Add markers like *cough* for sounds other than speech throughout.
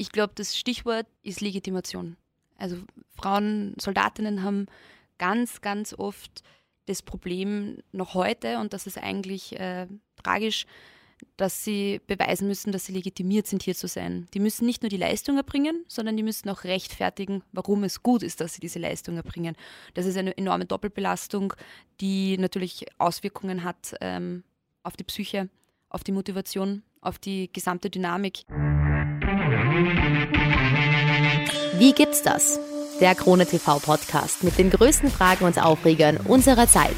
Ich glaube, das Stichwort ist Legitimation. Also Frauen, Soldatinnen haben ganz, ganz oft das Problem noch heute, und das ist eigentlich äh, tragisch, dass sie beweisen müssen, dass sie legitimiert sind, hier zu sein. Die müssen nicht nur die Leistung erbringen, sondern die müssen auch rechtfertigen, warum es gut ist, dass sie diese Leistung erbringen. Das ist eine enorme Doppelbelastung, die natürlich Auswirkungen hat ähm, auf die Psyche, auf die Motivation, auf die gesamte Dynamik. Wie gibt's das? Der Krone TV Podcast mit den größten Fragen und Aufregern unserer Zeit.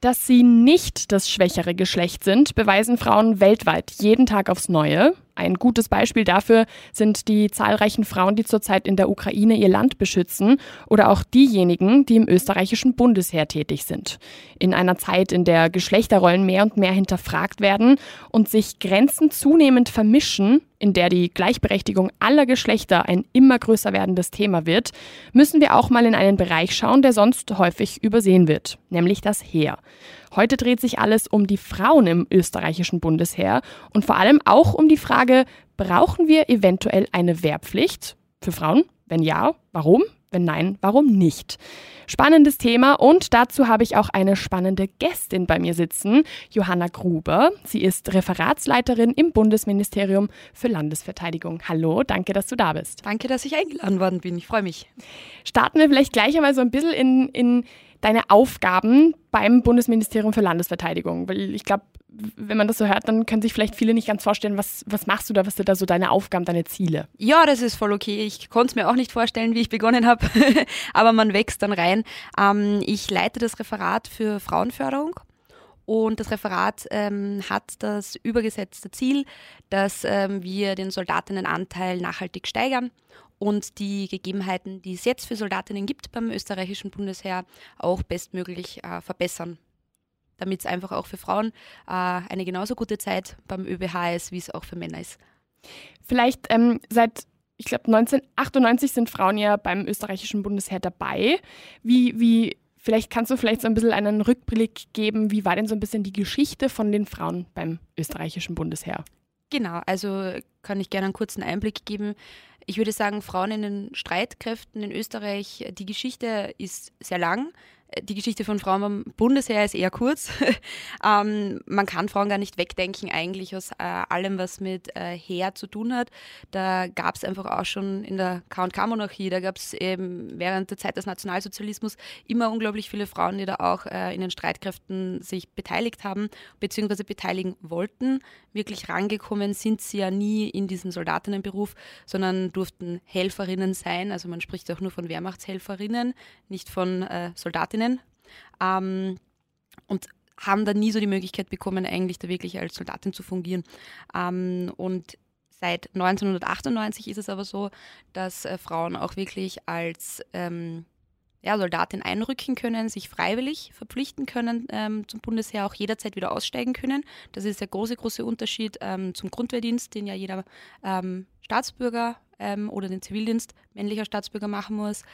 Dass sie nicht das schwächere Geschlecht sind, beweisen Frauen weltweit jeden Tag aufs Neue. Ein gutes Beispiel dafür sind die zahlreichen Frauen, die zurzeit in der Ukraine ihr Land beschützen oder auch diejenigen, die im österreichischen Bundesheer tätig sind. In einer Zeit, in der Geschlechterrollen mehr und mehr hinterfragt werden und sich Grenzen zunehmend vermischen, in der die Gleichberechtigung aller Geschlechter ein immer größer werdendes Thema wird, müssen wir auch mal in einen Bereich schauen, der sonst häufig übersehen wird, nämlich das Heer. Heute dreht sich alles um die Frauen im österreichischen Bundesheer und vor allem auch um die Frage, brauchen wir eventuell eine Wehrpflicht für Frauen? Wenn ja, warum? Wenn nein, warum nicht? Spannendes Thema und dazu habe ich auch eine spannende Gästin bei mir sitzen, Johanna Gruber. Sie ist Referatsleiterin im Bundesministerium für Landesverteidigung. Hallo, danke, dass du da bist. Danke, dass ich eingeladen worden bin. Ich freue mich. Starten wir vielleicht gleich einmal so ein bisschen in, in deine Aufgaben beim Bundesministerium für Landesverteidigung? Weil ich glaube, wenn man das so hört, dann können sich vielleicht viele nicht ganz vorstellen, was, was machst du da, was sind da so deine Aufgaben, deine Ziele? Ja, das ist voll okay. Ich konnte es mir auch nicht vorstellen, wie ich begonnen habe, *laughs* aber man wächst dann rein. Ähm, ich leite das Referat für Frauenförderung. Und das Referat ähm, hat das übergesetzte Ziel, dass ähm, wir den Soldatinnenanteil nachhaltig steigern und die Gegebenheiten, die es jetzt für Soldatinnen gibt beim österreichischen Bundesheer, auch bestmöglich äh, verbessern. Damit es einfach auch für Frauen äh, eine genauso gute Zeit beim ÖBH ist, wie es auch für Männer ist. Vielleicht ähm, seit ich glaube, 1998 sind Frauen ja beim österreichischen Bundesheer dabei. Wie, wie, vielleicht kannst du vielleicht so ein bisschen einen Rückblick geben, wie war denn so ein bisschen die Geschichte von den Frauen beim österreichischen Bundesheer? Genau, also kann ich gerne einen kurzen Einblick geben. Ich würde sagen, Frauen in den Streitkräften in Österreich, die Geschichte ist sehr lang die Geschichte von Frauen beim Bundesheer ist eher kurz. *laughs* ähm, man kann Frauen gar nicht wegdenken, eigentlich aus äh, allem, was mit äh, Heer zu tun hat. Da gab es einfach auch schon in der KK-Monarchie, da gab es eben während der Zeit des Nationalsozialismus immer unglaublich viele Frauen, die da auch äh, in den Streitkräften sich beteiligt haben, beziehungsweise beteiligen wollten. Wirklich rangekommen sind sie ja nie in diesen Soldatinnenberuf, sondern durften Helferinnen sein. Also man spricht auch nur von Wehrmachtshelferinnen, nicht von äh, Soldatinnen Soldatin ähm, und haben dann nie so die Möglichkeit bekommen, eigentlich da wirklich als Soldatin zu fungieren. Ähm, und seit 1998 ist es aber so, dass äh, Frauen auch wirklich als ähm, ja, Soldatin einrücken können, sich freiwillig verpflichten können ähm, zum Bundesheer, auch jederzeit wieder aussteigen können. Das ist der große, große Unterschied ähm, zum Grundwehrdienst, den ja jeder ähm, Staatsbürger ähm, oder den Zivildienst männlicher Staatsbürger machen muss.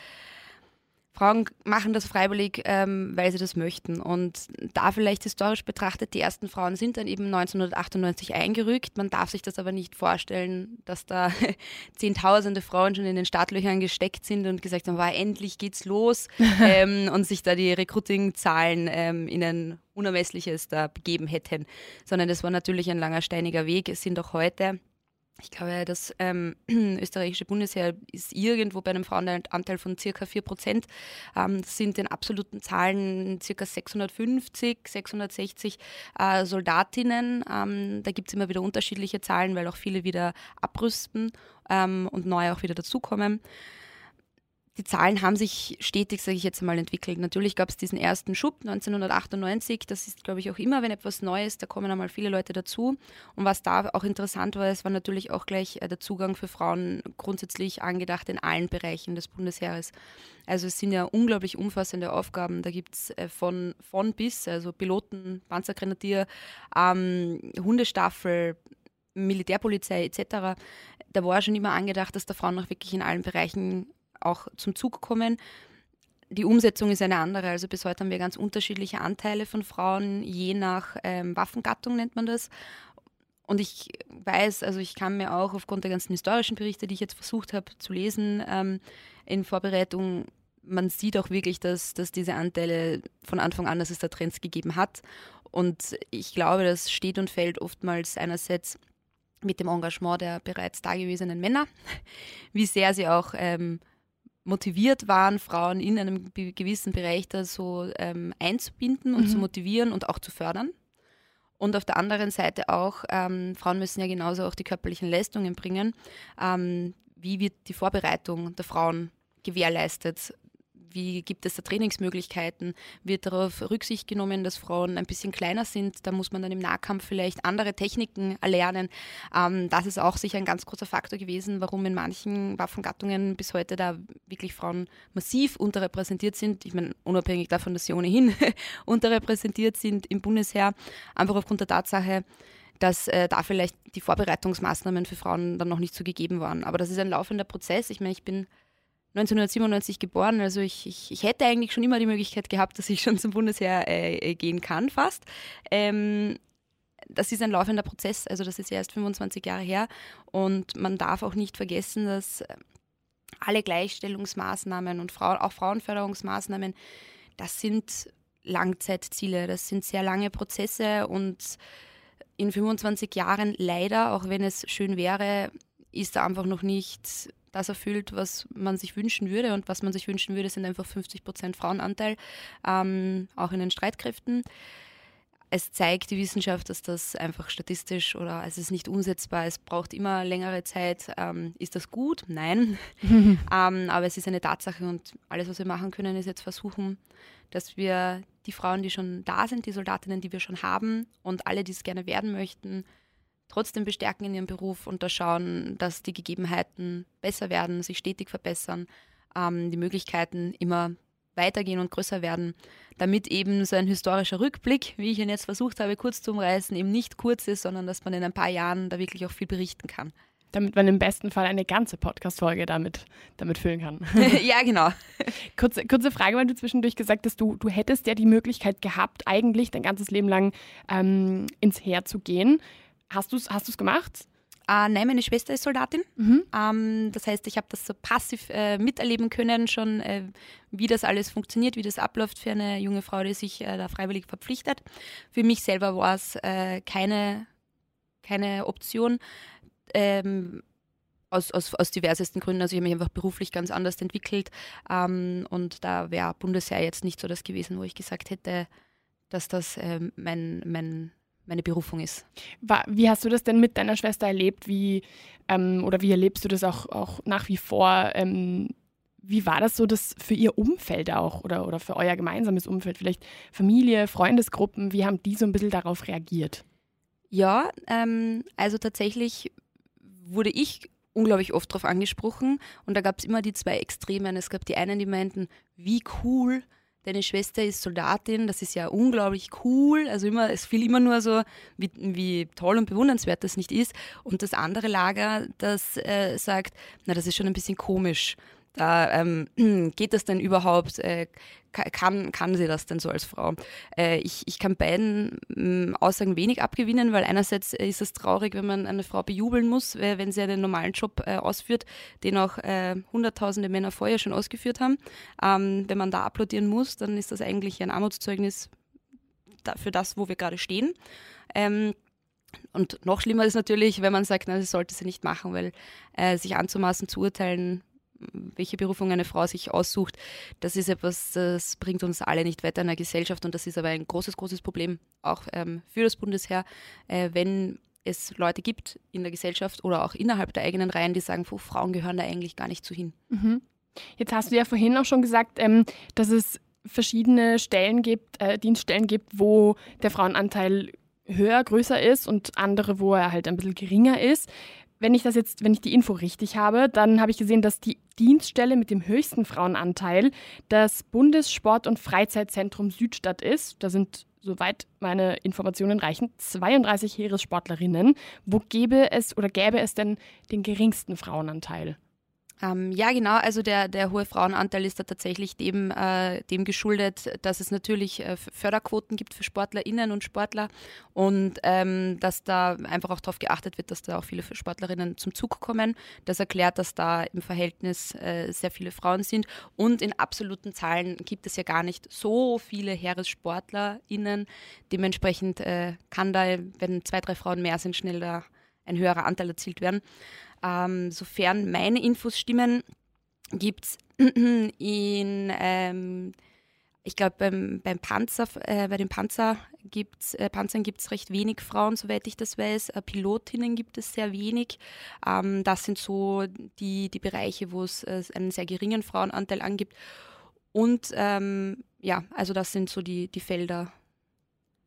Frauen machen das freiwillig, ähm, weil sie das möchten. Und da vielleicht historisch betrachtet, die ersten Frauen sind dann eben 1998 eingerückt. Man darf sich das aber nicht vorstellen, dass da *laughs* zehntausende Frauen schon in den Startlöchern gesteckt sind und gesagt haben, war endlich geht's los *laughs* ähm, und sich da die Recruiting-Zahlen ähm, in ein unermessliches da begeben hätten. Sondern das war natürlich ein langer steiniger Weg. Es sind auch heute ich glaube, das ähm, *clears throat* österreichische Bundesheer ist irgendwo bei einem Frauenanteil von circa 4 Prozent. Ähm, das sind in absoluten Zahlen circa 650, 660 äh, Soldatinnen. Ähm, da gibt es immer wieder unterschiedliche Zahlen, weil auch viele wieder abrüsten ähm, und neue auch wieder dazukommen die Zahlen haben sich stetig, sage ich jetzt mal, entwickelt. Natürlich gab es diesen ersten Schub 1998. Das ist, glaube ich, auch immer, wenn etwas Neues, da kommen einmal viele Leute dazu. Und was da auch interessant war, es war natürlich auch gleich äh, der Zugang für Frauen grundsätzlich angedacht in allen Bereichen des Bundesheeres. Also es sind ja unglaublich umfassende Aufgaben. Da gibt es äh, von, von bis, also Piloten, Panzergrenadier, ähm, Hundestaffel, Militärpolizei etc. Da war schon immer angedacht, dass da Frauen auch wirklich in allen Bereichen auch zum Zug kommen. Die Umsetzung ist eine andere. Also bis heute haben wir ganz unterschiedliche Anteile von Frauen, je nach ähm, Waffengattung nennt man das. und ich weiß, also ich kann mir auch aufgrund der ganzen historischen Berichte, die ich jetzt versucht habe zu lesen ähm, in Vorbereitung, man sieht auch wirklich, dass, dass diese Anteile von Anfang an, dass es da Trends gegeben hat. Und ich glaube, das steht und fällt oftmals einerseits mit dem Engagement der bereits dagewesenen Männer, *laughs* wie sehr sie auch ähm, motiviert waren, Frauen in einem gewissen Bereich da so ähm, einzubinden und mhm. zu motivieren und auch zu fördern. Und auf der anderen Seite auch, ähm, Frauen müssen ja genauso auch die körperlichen Leistungen bringen. Ähm, wie wird die Vorbereitung der Frauen gewährleistet? Wie gibt es da Trainingsmöglichkeiten, wird darauf Rücksicht genommen, dass Frauen ein bisschen kleiner sind, da muss man dann im Nahkampf vielleicht andere Techniken erlernen. Ähm, das ist auch sicher ein ganz großer Faktor gewesen, warum in manchen Waffengattungen bis heute da wirklich Frauen massiv unterrepräsentiert sind. Ich meine, unabhängig davon, dass sie ohnehin *laughs* unterrepräsentiert sind im Bundesheer, einfach aufgrund der Tatsache, dass äh, da vielleicht die Vorbereitungsmaßnahmen für Frauen dann noch nicht so gegeben waren. Aber das ist ein laufender Prozess. Ich meine, ich bin 1997 geboren, also ich, ich, ich, hätte eigentlich schon immer die Möglichkeit gehabt, dass ich schon zum Bundesheer äh, äh, gehen kann, fast. Ähm, das ist ein laufender Prozess, also das ist erst 25 Jahre her. Und man darf auch nicht vergessen, dass äh, alle Gleichstellungsmaßnahmen und Frau, auch Frauenförderungsmaßnahmen, das sind Langzeitziele, das sind sehr lange Prozesse. Und in 25 Jahren leider, auch wenn es schön wäre, ist da einfach noch nicht das erfüllt, was man sich wünschen würde. Und was man sich wünschen würde, sind einfach 50 Prozent Frauenanteil, ähm, auch in den Streitkräften. Es zeigt die Wissenschaft, dass das einfach statistisch oder es ist nicht umsetzbar, es braucht immer längere Zeit. Ähm, ist das gut? Nein. *laughs* ähm, aber es ist eine Tatsache und alles, was wir machen können, ist jetzt versuchen, dass wir die Frauen, die schon da sind, die Soldatinnen, die wir schon haben und alle, die es gerne werden möchten, trotzdem bestärken in ihrem Beruf und da schauen, dass die Gegebenheiten besser werden, sich stetig verbessern, ähm, die Möglichkeiten immer weitergehen und größer werden, damit eben so ein historischer Rückblick, wie ich ihn jetzt versucht habe, kurz zu umreißen, eben nicht kurz ist, sondern dass man in ein paar Jahren da wirklich auch viel berichten kann. Damit man im besten Fall eine ganze Podcast-Folge damit, damit füllen kann. *laughs* ja, genau. *laughs* kurze, kurze Frage, weil du zwischendurch gesagt hast, du, du hättest ja die Möglichkeit gehabt, eigentlich dein ganzes Leben lang ähm, ins Heer zu gehen. Hast du es hast gemacht? Äh, nein, meine Schwester ist Soldatin. Mhm. Ähm, das heißt, ich habe das so passiv äh, miterleben können, schon äh, wie das alles funktioniert, wie das abläuft für eine junge Frau, die sich äh, da freiwillig verpflichtet. Für mich selber war es äh, keine, keine Option. Ähm, aus, aus, aus diversesten Gründen. Also ich habe mich einfach beruflich ganz anders entwickelt ähm, und da wäre Bundesheer jetzt nicht so das gewesen, wo ich gesagt hätte, dass das äh, mein, mein meine Berufung ist. Wie hast du das denn mit deiner Schwester erlebt? Wie, ähm, oder wie erlebst du das auch, auch nach wie vor? Ähm, wie war das so das für ihr Umfeld auch oder, oder für euer gemeinsames Umfeld? Vielleicht Familie, Freundesgruppen, wie haben die so ein bisschen darauf reagiert? Ja, ähm, also tatsächlich wurde ich unglaublich oft darauf angesprochen und da gab es immer die zwei Extremen. Es gab die einen, die meinten, wie cool, deine Schwester ist Soldatin, das ist ja unglaublich cool. Also immer, es fiel immer nur so, wie, wie toll und bewundernswert das nicht ist. Und das andere Lager, das äh, sagt, na, das ist schon ein bisschen komisch. Da ähm, *clears throat* geht das denn überhaupt? Äh, kann, kann sie das denn so als Frau? Äh, ich, ich kann beiden äh, Aussagen wenig abgewinnen, weil einerseits ist es traurig, wenn man eine Frau bejubeln muss, wenn sie einen normalen Job äh, ausführt, den auch äh, hunderttausende Männer vorher schon ausgeführt haben. Ähm, wenn man da applaudieren muss, dann ist das eigentlich ein Armutszeugnis für das, wo wir gerade stehen. Ähm, und noch schlimmer ist natürlich, wenn man sagt, na, das sollte sie nicht machen, weil äh, sich anzumaßen zu urteilen, welche Berufung eine Frau sich aussucht, das ist etwas, das bringt uns alle nicht weiter in der Gesellschaft und das ist aber ein großes, großes Problem auch ähm, für das Bundesheer, äh, wenn es Leute gibt in der Gesellschaft oder auch innerhalb der eigenen Reihen, die sagen, Frauen gehören da eigentlich gar nicht zu hin. Mhm. Jetzt hast du ja vorhin auch schon gesagt, ähm, dass es verschiedene Stellen gibt, äh, Dienststellen gibt, wo der Frauenanteil höher, größer ist und andere, wo er halt ein bisschen geringer ist wenn ich das jetzt, wenn ich die Info richtig habe, dann habe ich gesehen, dass die Dienststelle mit dem höchsten Frauenanteil das Bundessport- und Freizeitzentrum Südstadt ist. Da sind, soweit meine Informationen reichen, 32 Heeressportlerinnen. Wo gäbe es oder gäbe es denn den geringsten Frauenanteil? Ähm, ja, genau. Also der, der hohe Frauenanteil ist da tatsächlich dem, äh, dem geschuldet, dass es natürlich äh, Förderquoten gibt für SportlerInnen und Sportler und ähm, dass da einfach auch darauf geachtet wird, dass da auch viele Sportlerinnen zum Zug kommen. Das erklärt, dass da im Verhältnis äh, sehr viele Frauen sind und in absoluten Zahlen gibt es ja gar nicht so viele HeeressportlerInnen. Dementsprechend äh, kann da, wenn zwei, drei Frauen mehr sind, schnell da ein höherer Anteil erzielt werden. Ähm, sofern meine Infos stimmen, gibt es *clears throat* in, ähm, ich glaube, beim, beim Panzer, äh, bei den Panzer gibt's, äh, Panzern gibt es recht wenig Frauen, soweit ich das weiß. Äh, Pilotinnen gibt es sehr wenig. Ähm, das sind so die, die Bereiche, wo es äh, einen sehr geringen Frauenanteil angibt. Und ähm, ja, also das sind so die, die Felder,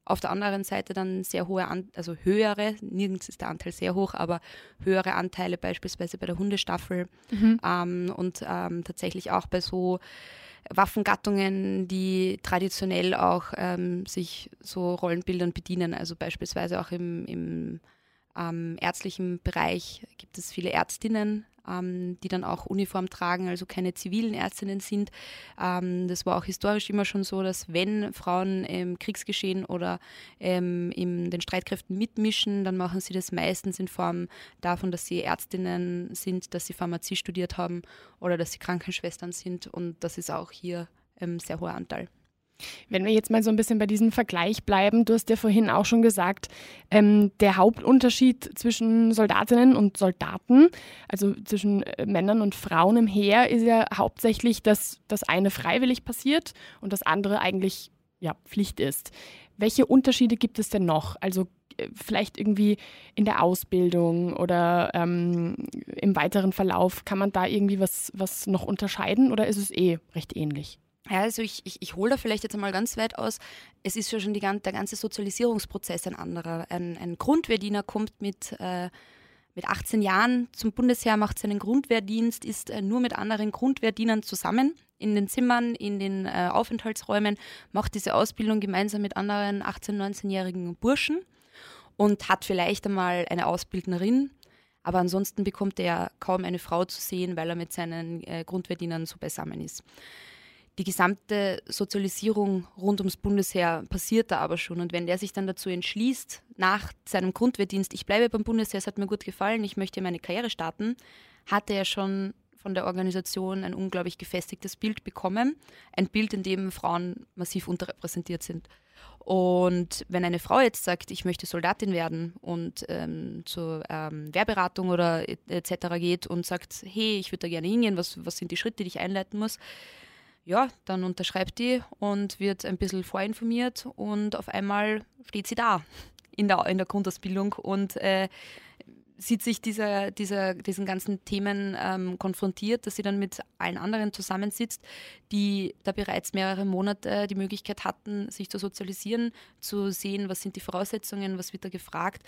auf der anderen Seite dann sehr hohe, An also höhere, nirgends ist der Anteil sehr hoch, aber höhere Anteile beispielsweise bei der Hundestaffel mhm. ähm, und ähm, tatsächlich auch bei so Waffengattungen, die traditionell auch ähm, sich so Rollenbildern bedienen, also beispielsweise auch im, im ähm, ärztlichen Bereich gibt es viele Ärztinnen, ähm, die dann auch Uniform tragen, also keine zivilen Ärztinnen sind. Ähm, das war auch historisch immer schon so, dass wenn Frauen im Kriegsgeschehen oder ähm, in den Streitkräften mitmischen, dann machen sie das meistens in Form davon, dass sie Ärztinnen sind, dass sie Pharmazie studiert haben oder dass sie Krankenschwestern sind. Und das ist auch hier ähm, sehr hoher Anteil. Wenn wir jetzt mal so ein bisschen bei diesem Vergleich bleiben, du hast ja vorhin auch schon gesagt, ähm, der Hauptunterschied zwischen Soldatinnen und Soldaten, also zwischen äh, Männern und Frauen im Heer, ist ja hauptsächlich, dass das eine freiwillig passiert und das andere eigentlich ja, Pflicht ist. Welche Unterschiede gibt es denn noch? Also äh, vielleicht irgendwie in der Ausbildung oder ähm, im weiteren Verlauf, kann man da irgendwie was, was noch unterscheiden oder ist es eh recht ähnlich? Ja, also ich, ich, ich hole da vielleicht jetzt einmal ganz weit aus. Es ist ja schon die, der ganze Sozialisierungsprozess ein anderer. Ein, ein Grundwehrdiener kommt mit, äh, mit 18 Jahren zum Bundesheer, macht seinen Grundwehrdienst, ist äh, nur mit anderen Grundwehrdienern zusammen in den Zimmern, in den äh, Aufenthaltsräumen, macht diese Ausbildung gemeinsam mit anderen 18-, 19-jährigen Burschen und hat vielleicht einmal eine Ausbildnerin. Aber ansonsten bekommt er kaum eine Frau zu sehen, weil er mit seinen äh, Grundwehrdienern so beisammen ist die gesamte Sozialisierung rund ums Bundesheer passiert da aber schon. Und wenn der sich dann dazu entschließt, nach seinem Grundwehrdienst, ich bleibe beim Bundesheer, es hat mir gut gefallen, ich möchte meine Karriere starten, hatte er schon von der Organisation ein unglaublich gefestigtes Bild bekommen. Ein Bild, in dem Frauen massiv unterrepräsentiert sind. Und wenn eine Frau jetzt sagt, ich möchte Soldatin werden und ähm, zur ähm, Wehrberatung oder etc. geht und sagt, hey, ich würde da gerne hingehen, was, was sind die Schritte, die ich einleiten muss, ja, dann unterschreibt die und wird ein bisschen vorinformiert und auf einmal steht sie da in der, in der Grundausbildung und äh, sieht sich dieser, dieser, diesen ganzen Themen ähm, konfrontiert, dass sie dann mit allen anderen zusammensitzt, die da bereits mehrere Monate die Möglichkeit hatten, sich zu sozialisieren, zu sehen, was sind die Voraussetzungen, was wird da gefragt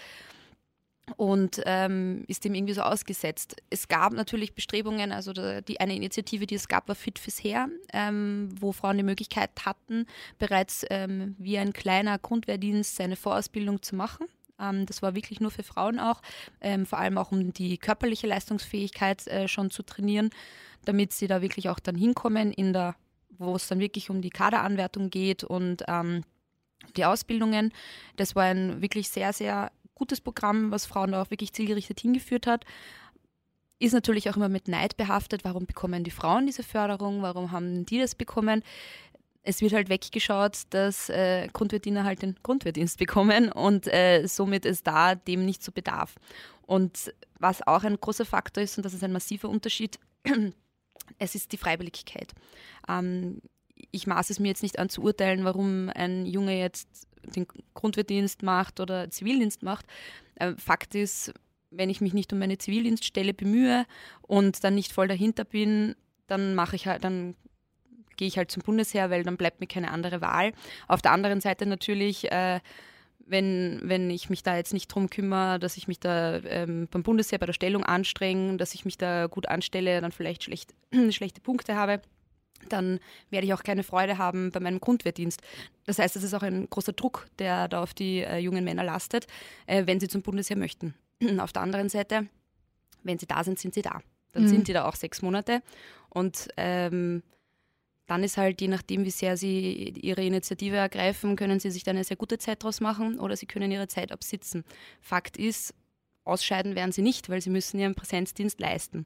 und ähm, ist dem irgendwie so ausgesetzt. Es gab natürlich Bestrebungen, also die eine Initiative, die es gab, war Fit fürs Heer, ähm, wo Frauen die Möglichkeit hatten, bereits ähm, wie ein kleiner Grundwehrdienst seine Vorausbildung zu machen. Ähm, das war wirklich nur für Frauen auch, ähm, vor allem auch um die körperliche Leistungsfähigkeit äh, schon zu trainieren, damit sie da wirklich auch dann hinkommen in der, wo es dann wirklich um die Kaderanwertung geht und ähm, die Ausbildungen. Das war ein wirklich sehr, sehr gutes Programm, was Frauen da auch wirklich zielgerichtet hingeführt hat. Ist natürlich auch immer mit Neid behaftet. Warum bekommen die Frauen diese Förderung? Warum haben die das bekommen? Es wird halt weggeschaut, dass äh, Grundwehrdiener halt den Grundwehrdienst bekommen und äh, somit ist da dem nicht so Bedarf. Und was auch ein großer Faktor ist, und das ist ein massiver Unterschied, *clears throat* es ist die Freiwilligkeit. Ähm, ich maße es mir jetzt nicht an zu urteilen, warum ein Junge jetzt den Grundwehrdienst macht oder Zivildienst macht. Äh, Fakt ist, wenn ich mich nicht um meine Zivildienststelle bemühe und dann nicht voll dahinter bin, dann mache ich halt, dann gehe ich halt zum Bundesheer, weil dann bleibt mir keine andere Wahl. Auf der anderen Seite natürlich, äh, wenn, wenn ich mich da jetzt nicht drum kümmere, dass ich mich da ähm, beim Bundesheer bei der Stellung anstrenge, dass ich mich da gut anstelle, dann vielleicht schlecht, *clears throat* schlechte Punkte habe, dann werde ich auch keine Freude haben bei meinem Grundwehrdienst. Das heißt, es ist auch ein großer Druck, der da auf die äh, jungen Männer lastet, äh, wenn sie zum Bundesheer möchten. *clears throat* auf der anderen Seite, wenn sie da sind, sind sie da. Dann Mhm. sind die da auch sechs Monate. Und ähm, dann ist halt, je nachdem, wie sehr sie ihre Initiative ergreifen, können sie sich dann eine sehr gute Zeit draus machen oder sie können ihre Zeit absitzen. Fakt ist, ausscheiden werden sie nicht, weil sie müssen ihren Präsenzdienst leisten.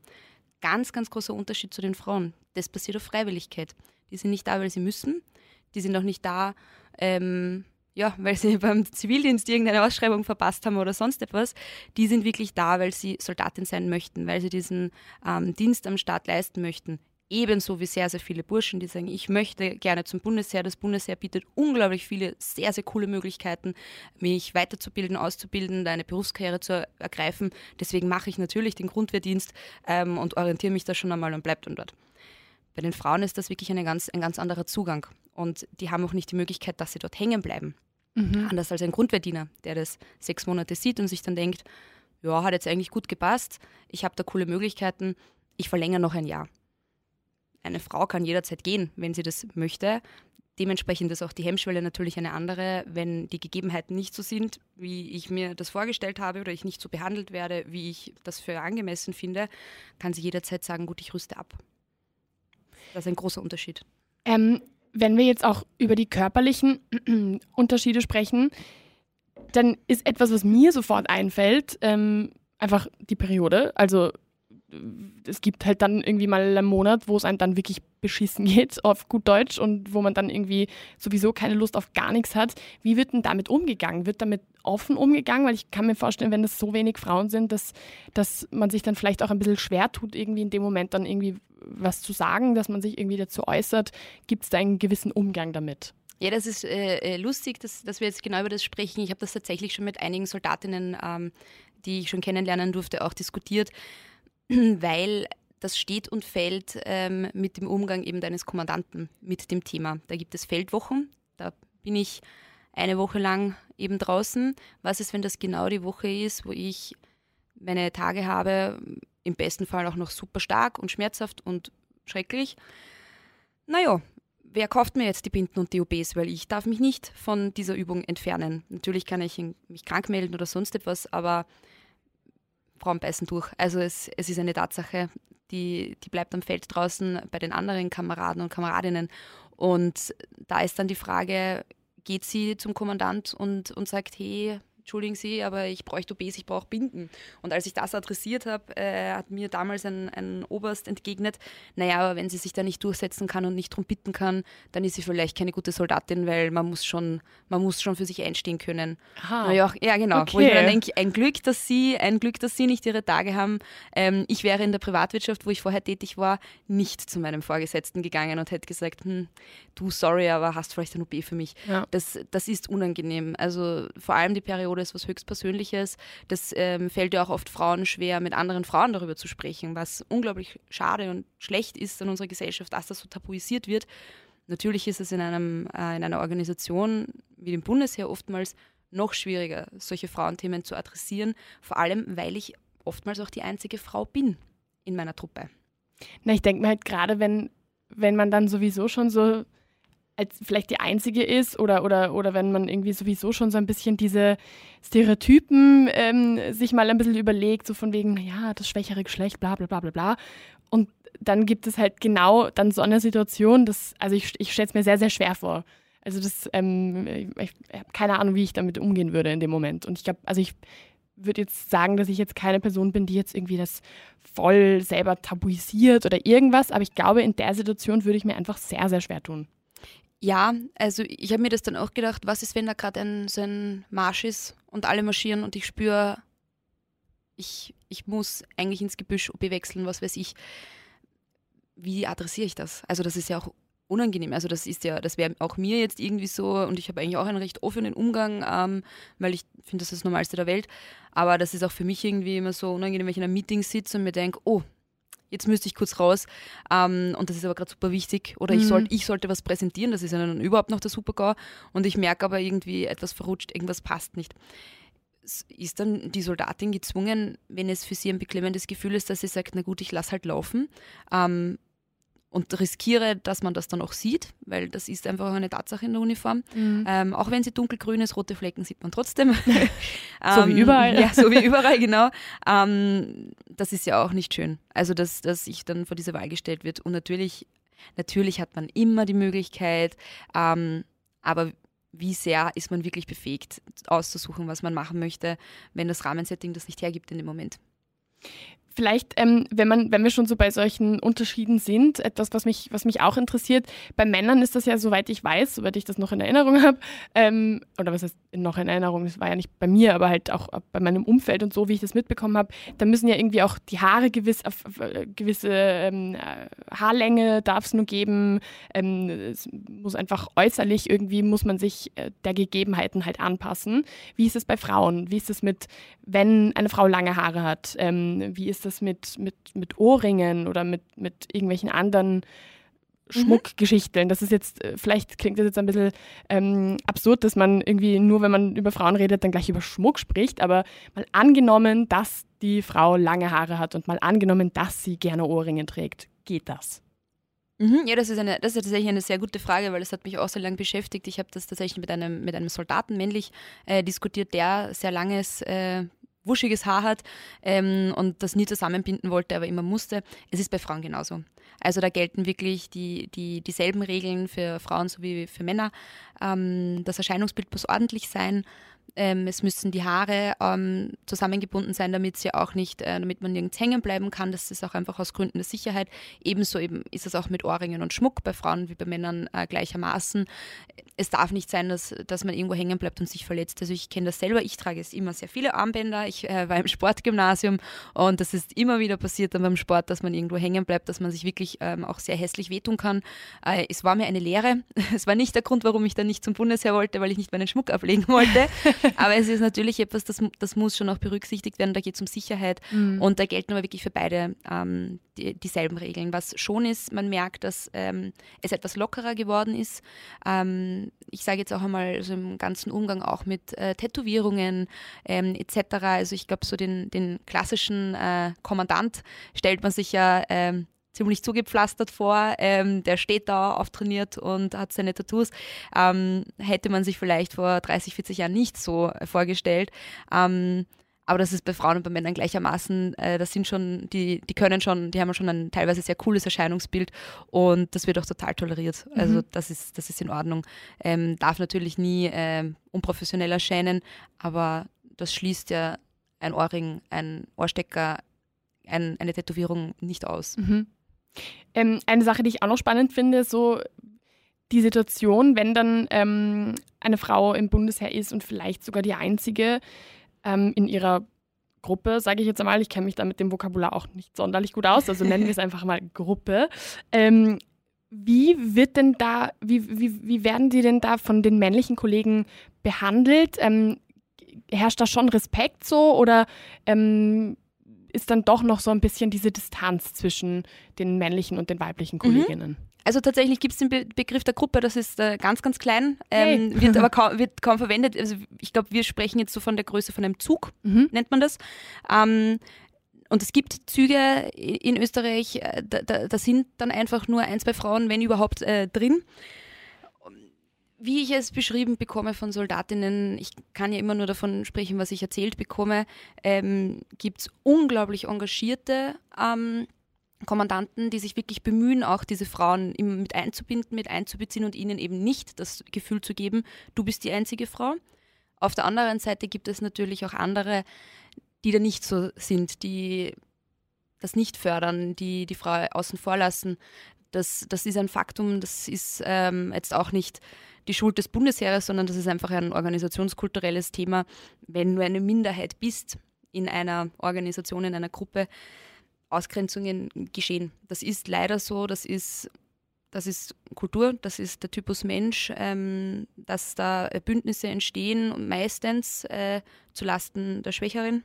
Ganz, ganz großer Unterschied zu den Frauen. Das passiert auf Freiwilligkeit. Die sind nicht da, weil sie müssen. Die sind auch nicht da, ähm, ja, weil sie *laughs* beim Zivildienst irgendeine Ausschreibung verpasst haben oder sonst etwas. Die sind wirklich da, weil sie Soldatin sein möchten, weil sie diesen ähm, Dienst am Staat leisten möchten. Ebenso wie sehr, sehr viele Burschen, die sagen, ich möchte gerne zum Bundesheer. Das Bundesheer bietet unglaublich viele sehr, sehr coole Möglichkeiten, mich weiterzubilden, auszubilden, eine Berufskarriere zu ergreifen. Deswegen mache ich natürlich den Grundwehrdienst ähm, und orientiere mich da schon einmal und bleibe dann dort. Bei den Frauen ist das wirklich eine ganz, ein ganz anderer Zugang. Und die haben auch nicht die Möglichkeit, dass sie dort hängen bleiben. Mhm. Anders als ein Grundwehrdiener, der das sechs Monate sieht und sich dann denkt, ja, hat jetzt eigentlich gut gepasst, ich habe da coole Möglichkeiten, ich verlängere noch ein Jahr. Eine Frau kann jederzeit gehen, wenn sie das möchte. Dementsprechend ist auch die Hemmschwelle natürlich eine andere, wenn die Gegebenheiten nicht so sind, wie ich mir das vorgestellt habe oder ich nicht so behandelt werde, wie ich das für angemessen finde, kann sie jederzeit sagen, gut, ich rüste ab. Das ist ein großer Unterschied. Ähm, wenn wir jetzt auch über die körperlichen *clears throat* Unterschiede sprechen, dann ist etwas, was mir sofort einfällt, ähm, einfach die Periode. Also es gibt halt dann irgendwie mal einen Monat, wo es einem dann wirklich beschissen *laughs* geht, auf gut Deutsch, und wo man dann irgendwie sowieso keine Lust auf gar nichts hat. Wie wird denn damit umgegangen? Wird damit offen umgegangen? Weil ich kann mir vorstellen, wenn das so wenig Frauen sind, dass, dass man sich dann vielleicht auch ein bisschen schwer tut, irgendwie in dem Moment dann irgendwie was zu sagen, dass man sich irgendwie dazu äußert. Gibt es da einen gewissen Umgang damit? Ja, das ist äh, äh, lustig, dass, dass wir jetzt genau über das sprechen. Ich habe das tatsächlich schon mit einigen Soldatinnen, ähm, die ich schon kennenlernen durfte, auch diskutiert, *clears throat* weil das steht und fällt ähm, mit dem Umgang eben deines Kommandanten mit dem Thema. Da gibt es Feldwochen, da bin ich eine Woche lang eben draußen. Was ist, wenn das genau die Woche ist, wo ich meine Tage habe, im besten Fall auch noch super stark und schmerzhaft und schrecklich? Naja, wer kauft mir jetzt die Binden und die OBs, weil ich darf mich nicht von dieser Übung entfernen. Natürlich kann ich mich krank melden oder sonst etwas, aber Frauen beißen durch. Also es, es ist eine Tatsache, die, die bleibt am Feld draußen bei den anderen Kameraden und Kameradinnen. Und da ist dann die Frage, geht sie zum Kommandant und, und sagt, hey, entschuldigen Sie, aber ich bräuchte OBs, ich brauche Binden. Und als ich das adressiert habe, äh, hat mir damals ein, ein Oberst entgegnet, naja, aber wenn sie sich da nicht durchsetzen kann und nicht drum bitten kann, dann ist sie vielleicht keine gute Soldatin, weil man muss schon, man muss schon für sich einstehen können. Aha. Naja, ja, genau. Okay. Wo ich mir dann denke, ein Glück, dass sie, ein Glück, dass sie nicht ihre Tage haben. Ähm, ich wäre in der Privatwirtschaft, wo ich vorher tätig war, nicht zu meinem Vorgesetzten gegangen und hätte gesagt, hm, du sorry, aber hast vielleicht ein OB für mich. Ja. Das, das ist unangenehm. Also vor allem die Periode ist was höchst Persönliches. Das ähm, fällt ja auch oft Frauen schwer, mit anderen Frauen darüber zu sprechen, was unglaublich schade und schlecht ist an unserer Gesellschaft, dass das so tabuisiert wird. Natürlich ist es in, einem, äh, in einer Organisation wie dem Bundesheer oftmals noch schwieriger, solche Frauenthemen zu adressieren, vor allem weil ich oftmals auch die einzige Frau bin in meiner Truppe. Na, ich denke mir halt gerade, wenn, wenn man dann sowieso schon so als vielleicht die einzige ist oder, oder, oder wenn man irgendwie sowieso schon so ein bisschen diese Stereotypen ähm, sich mal ein bisschen überlegt, so von wegen, naja, das schwächere Geschlecht, bla bla bla bla bla. Und dann gibt es halt genau dann so eine Situation, das, also ich, ich stelle es mir sehr, sehr schwer vor. Also das, ähm, ich, ich habe keine Ahnung, wie ich damit umgehen würde in dem Moment. Und ich glaube, also ich würde jetzt sagen, dass ich jetzt keine Person bin, die jetzt irgendwie das voll selber tabuisiert oder irgendwas, aber ich glaube, in der Situation würde ich mir einfach sehr, sehr schwer tun. Ja, also ich habe mir das dann auch gedacht, was ist, wenn da gerade ein, so ein Marsch ist und alle marschieren und ich spüre, ich, ich muss eigentlich ins Gebüsch OP wechseln, was weiß ich. Wie adressiere ich das? Also das ist ja auch unangenehm. Also das ist ja, das wäre auch mir jetzt irgendwie so und ich habe eigentlich auch einen recht offenen Umgang, ähm, weil ich finde, das ist das Normalste der Welt. Aber das ist auch für mich irgendwie immer so unangenehm, wenn ich in einem Meeting sitze und mir denke, oh, jetzt müsste ich kurz raus. Ähm, und das ist aber gerade super wichtig. Oder ich, Mhm. soll, ich sollte was präsentieren, das ist ja dann überhaupt noch der Super-GAU. Und ich merke aber irgendwie, etwas verrutscht, irgendwas passt nicht. Ist dann die Soldatin gezwungen, wenn es für sie ein beklemmendes Gefühl ist, dass sie sagt, na gut, ich lasse halt laufen? Ähm, und riskiere, dass man das dann auch sieht, weil das ist einfach eine Tatsache in der Uniform. Mhm. Ähm, auch wenn sie dunkelgrün ist, rote Flecken sieht man trotzdem. *laughs* so wie *laughs* ähm, überall. Ja, so wie überall, genau. Ähm, das ist ja auch nicht schön. Also, dass, dass ich dann vor diese Wahl gestellt wird. Und natürlich, natürlich hat man immer die Möglichkeit, ähm, aber wie sehr ist man wirklich befähigt, auszusuchen, was man machen möchte, wenn das Rahmensetting das nicht hergibt in dem Moment. Vielleicht, ähm, wenn, man, wenn wir schon so bei solchen Unterschieden sind, etwas, was mich, was mich auch interessiert. Bei Männern ist das ja, soweit ich weiß, soweit ich das noch in Erinnerung habe, ähm, oder was heißt noch in Erinnerung, das war ja nicht bei mir, aber halt auch bei meinem Umfeld und so, wie ich das mitbekommen habe, da müssen ja irgendwie auch die Haare gewiss, auf, auf äh, gewisse ähm, äh, Haarlänge darf es nur geben. Ähm, es muss einfach äußerlich irgendwie, muss man sich äh, der Gegebenheiten halt anpassen. Wie ist es bei Frauen? Wie ist es mit, wenn eine Frau lange Haare hat? Ähm, wie ist das das mit, mit, mit Ohrringen oder mit, mit irgendwelchen anderen. Schmuckgeschichten. Das ist jetzt, äh, vielleicht klingt das jetzt ein bisschen ähm, absurd, dass man irgendwie nur, wenn man über Frauen redet, dann gleich über Schmuck spricht, aber mal angenommen, dass die Frau lange Haare hat und mal angenommen, dass sie gerne Ohrringe trägt, geht das? Mhm, ja, das ist, eine, das ist tatsächlich eine sehr gute Frage, weil das hat mich auch sehr lange beschäftigt. Ich habe das tatsächlich mit einem, mit einem Soldaten männlich äh, diskutiert, der sehr langes äh, wuschiges Haar hat ähm, und das nie zusammenbinden wollte, aber immer musste. Es ist bei Frauen genauso. Also da gelten wirklich die, die, dieselben Regeln für Frauen sowie für Männer. Ähm, das Erscheinungsbild muss ordentlich sein. Ähm, es müssen die Haare ähm, zusammengebunden sein, damit sie auch nicht, äh, damit man nirgends hängen bleiben kann. Das ist auch einfach aus Gründen der Sicherheit. Ebenso eben ist es auch mit Ohrringen und Schmuck bei Frauen wie bei Männern äh, gleichermaßen. Es darf nicht sein, dass, dass man irgendwo hängen bleibt und sich verletzt. Also ich kenne das selber. Ich trage jetzt immer sehr viele Armbänder. Ich äh, war im Sportgymnasium und das ist immer wieder passiert dann beim Sport, dass man irgendwo hängen bleibt, dass man sich wirklich ähm, auch sehr hässlich wehtun kann. Äh, es war mir eine Lehre. *laughs* Es war nicht der Grund, warum ich dann nicht zum Bundesheer wollte, weil ich nicht meinen Schmuck ablegen wollte. Aber es ist natürlich etwas, das, das muss schon auch berücksichtigt werden. Da geht es um Sicherheit mhm. und da gelten aber wirklich für beide ähm, die, dieselben Regeln. Was schon ist, man merkt, dass ähm, es etwas lockerer geworden ist. Ähm, ich sage jetzt auch einmal also im ganzen Umgang auch mit äh, Tätowierungen ähm, etc. Also ich glaube, so den, den klassischen äh, Kommandant stellt man sich ja ähm, ziemlich zugepflastert vor. Ähm, der steht da auftrainiert und hat seine Tattoos. Ähm, hätte man sich vielleicht vor 30, 40 Jahren nicht so vorgestellt. Ähm, aber das ist bei Frauen und bei Männern gleichermaßen, äh, das sind schon, die, die können schon, die haben schon ein teilweise sehr cooles Erscheinungsbild und das wird auch total toleriert. Mhm. Also das ist, das ist in Ordnung. Ähm, darf natürlich nie ähm, unprofessionell erscheinen, aber das schließt ja ein Ohrring, ein Ohrstecker, ein, eine Tätowierung nicht aus. Mhm. Ähm, eine Sache, die ich auch noch spannend finde, so die Situation, wenn dann ähm, eine Frau im Bundesheer ist und vielleicht sogar die einzige ähm, in ihrer Gruppe, sage ich jetzt einmal, ich kenne mich da mit dem Vokabular auch nicht sonderlich gut aus, also nennen wir es *laughs* einfach mal Gruppe. Ähm, wie wird denn da, wie, wie, wie werden die denn da von den männlichen Kollegen behandelt? Ähm, herrscht da schon Respekt so oder ähm, ist dann doch noch so ein bisschen diese Distanz zwischen den männlichen und den weiblichen mhm. Kolleginnen. Also tatsächlich gibt es den Be Begriff der Gruppe, das ist äh, ganz, ganz klein, ähm, hey. wird *laughs* aber kaum, wird kaum verwendet. Also ich glaube, wir sprechen jetzt so von der Größe von einem Zug, mhm. nennt man das. Ähm, und es gibt Züge in Österreich, äh, da, da, da, sind dann einfach nur ein, zwei Frauen, wenn überhaupt, äh, drin wie ich es beschrieben bekomme von Soldatinnen, ich kann ja immer nur davon sprechen, was ich erzählt bekomme, ähm, gibt es unglaublich engagierte ähm, Kommandanten, die sich wirklich bemühen, auch diese Frauen mit einzubinden, mit einzubeziehen und ihnen eben nicht das Gefühl zu geben, du bist die einzige Frau. Auf der anderen Seite gibt es natürlich auch andere, die da nicht so sind, die das nicht fördern, die die Frau außen vor lassen. Das, das ist ein Faktum, das ist ähm, jetzt auch nicht die Schuld des Bundesheeres, sondern das ist einfach ein organisationskulturelles Thema. Wenn du eine Minderheit bist in einer Organisation, in einer Gruppe, Ausgrenzungen geschehen. Das ist leider so, das ist, das ist Kultur, das ist der Typus Mensch, ähm, dass da Bündnisse entstehen, meistens äh, zu Lasten der Schwächeren.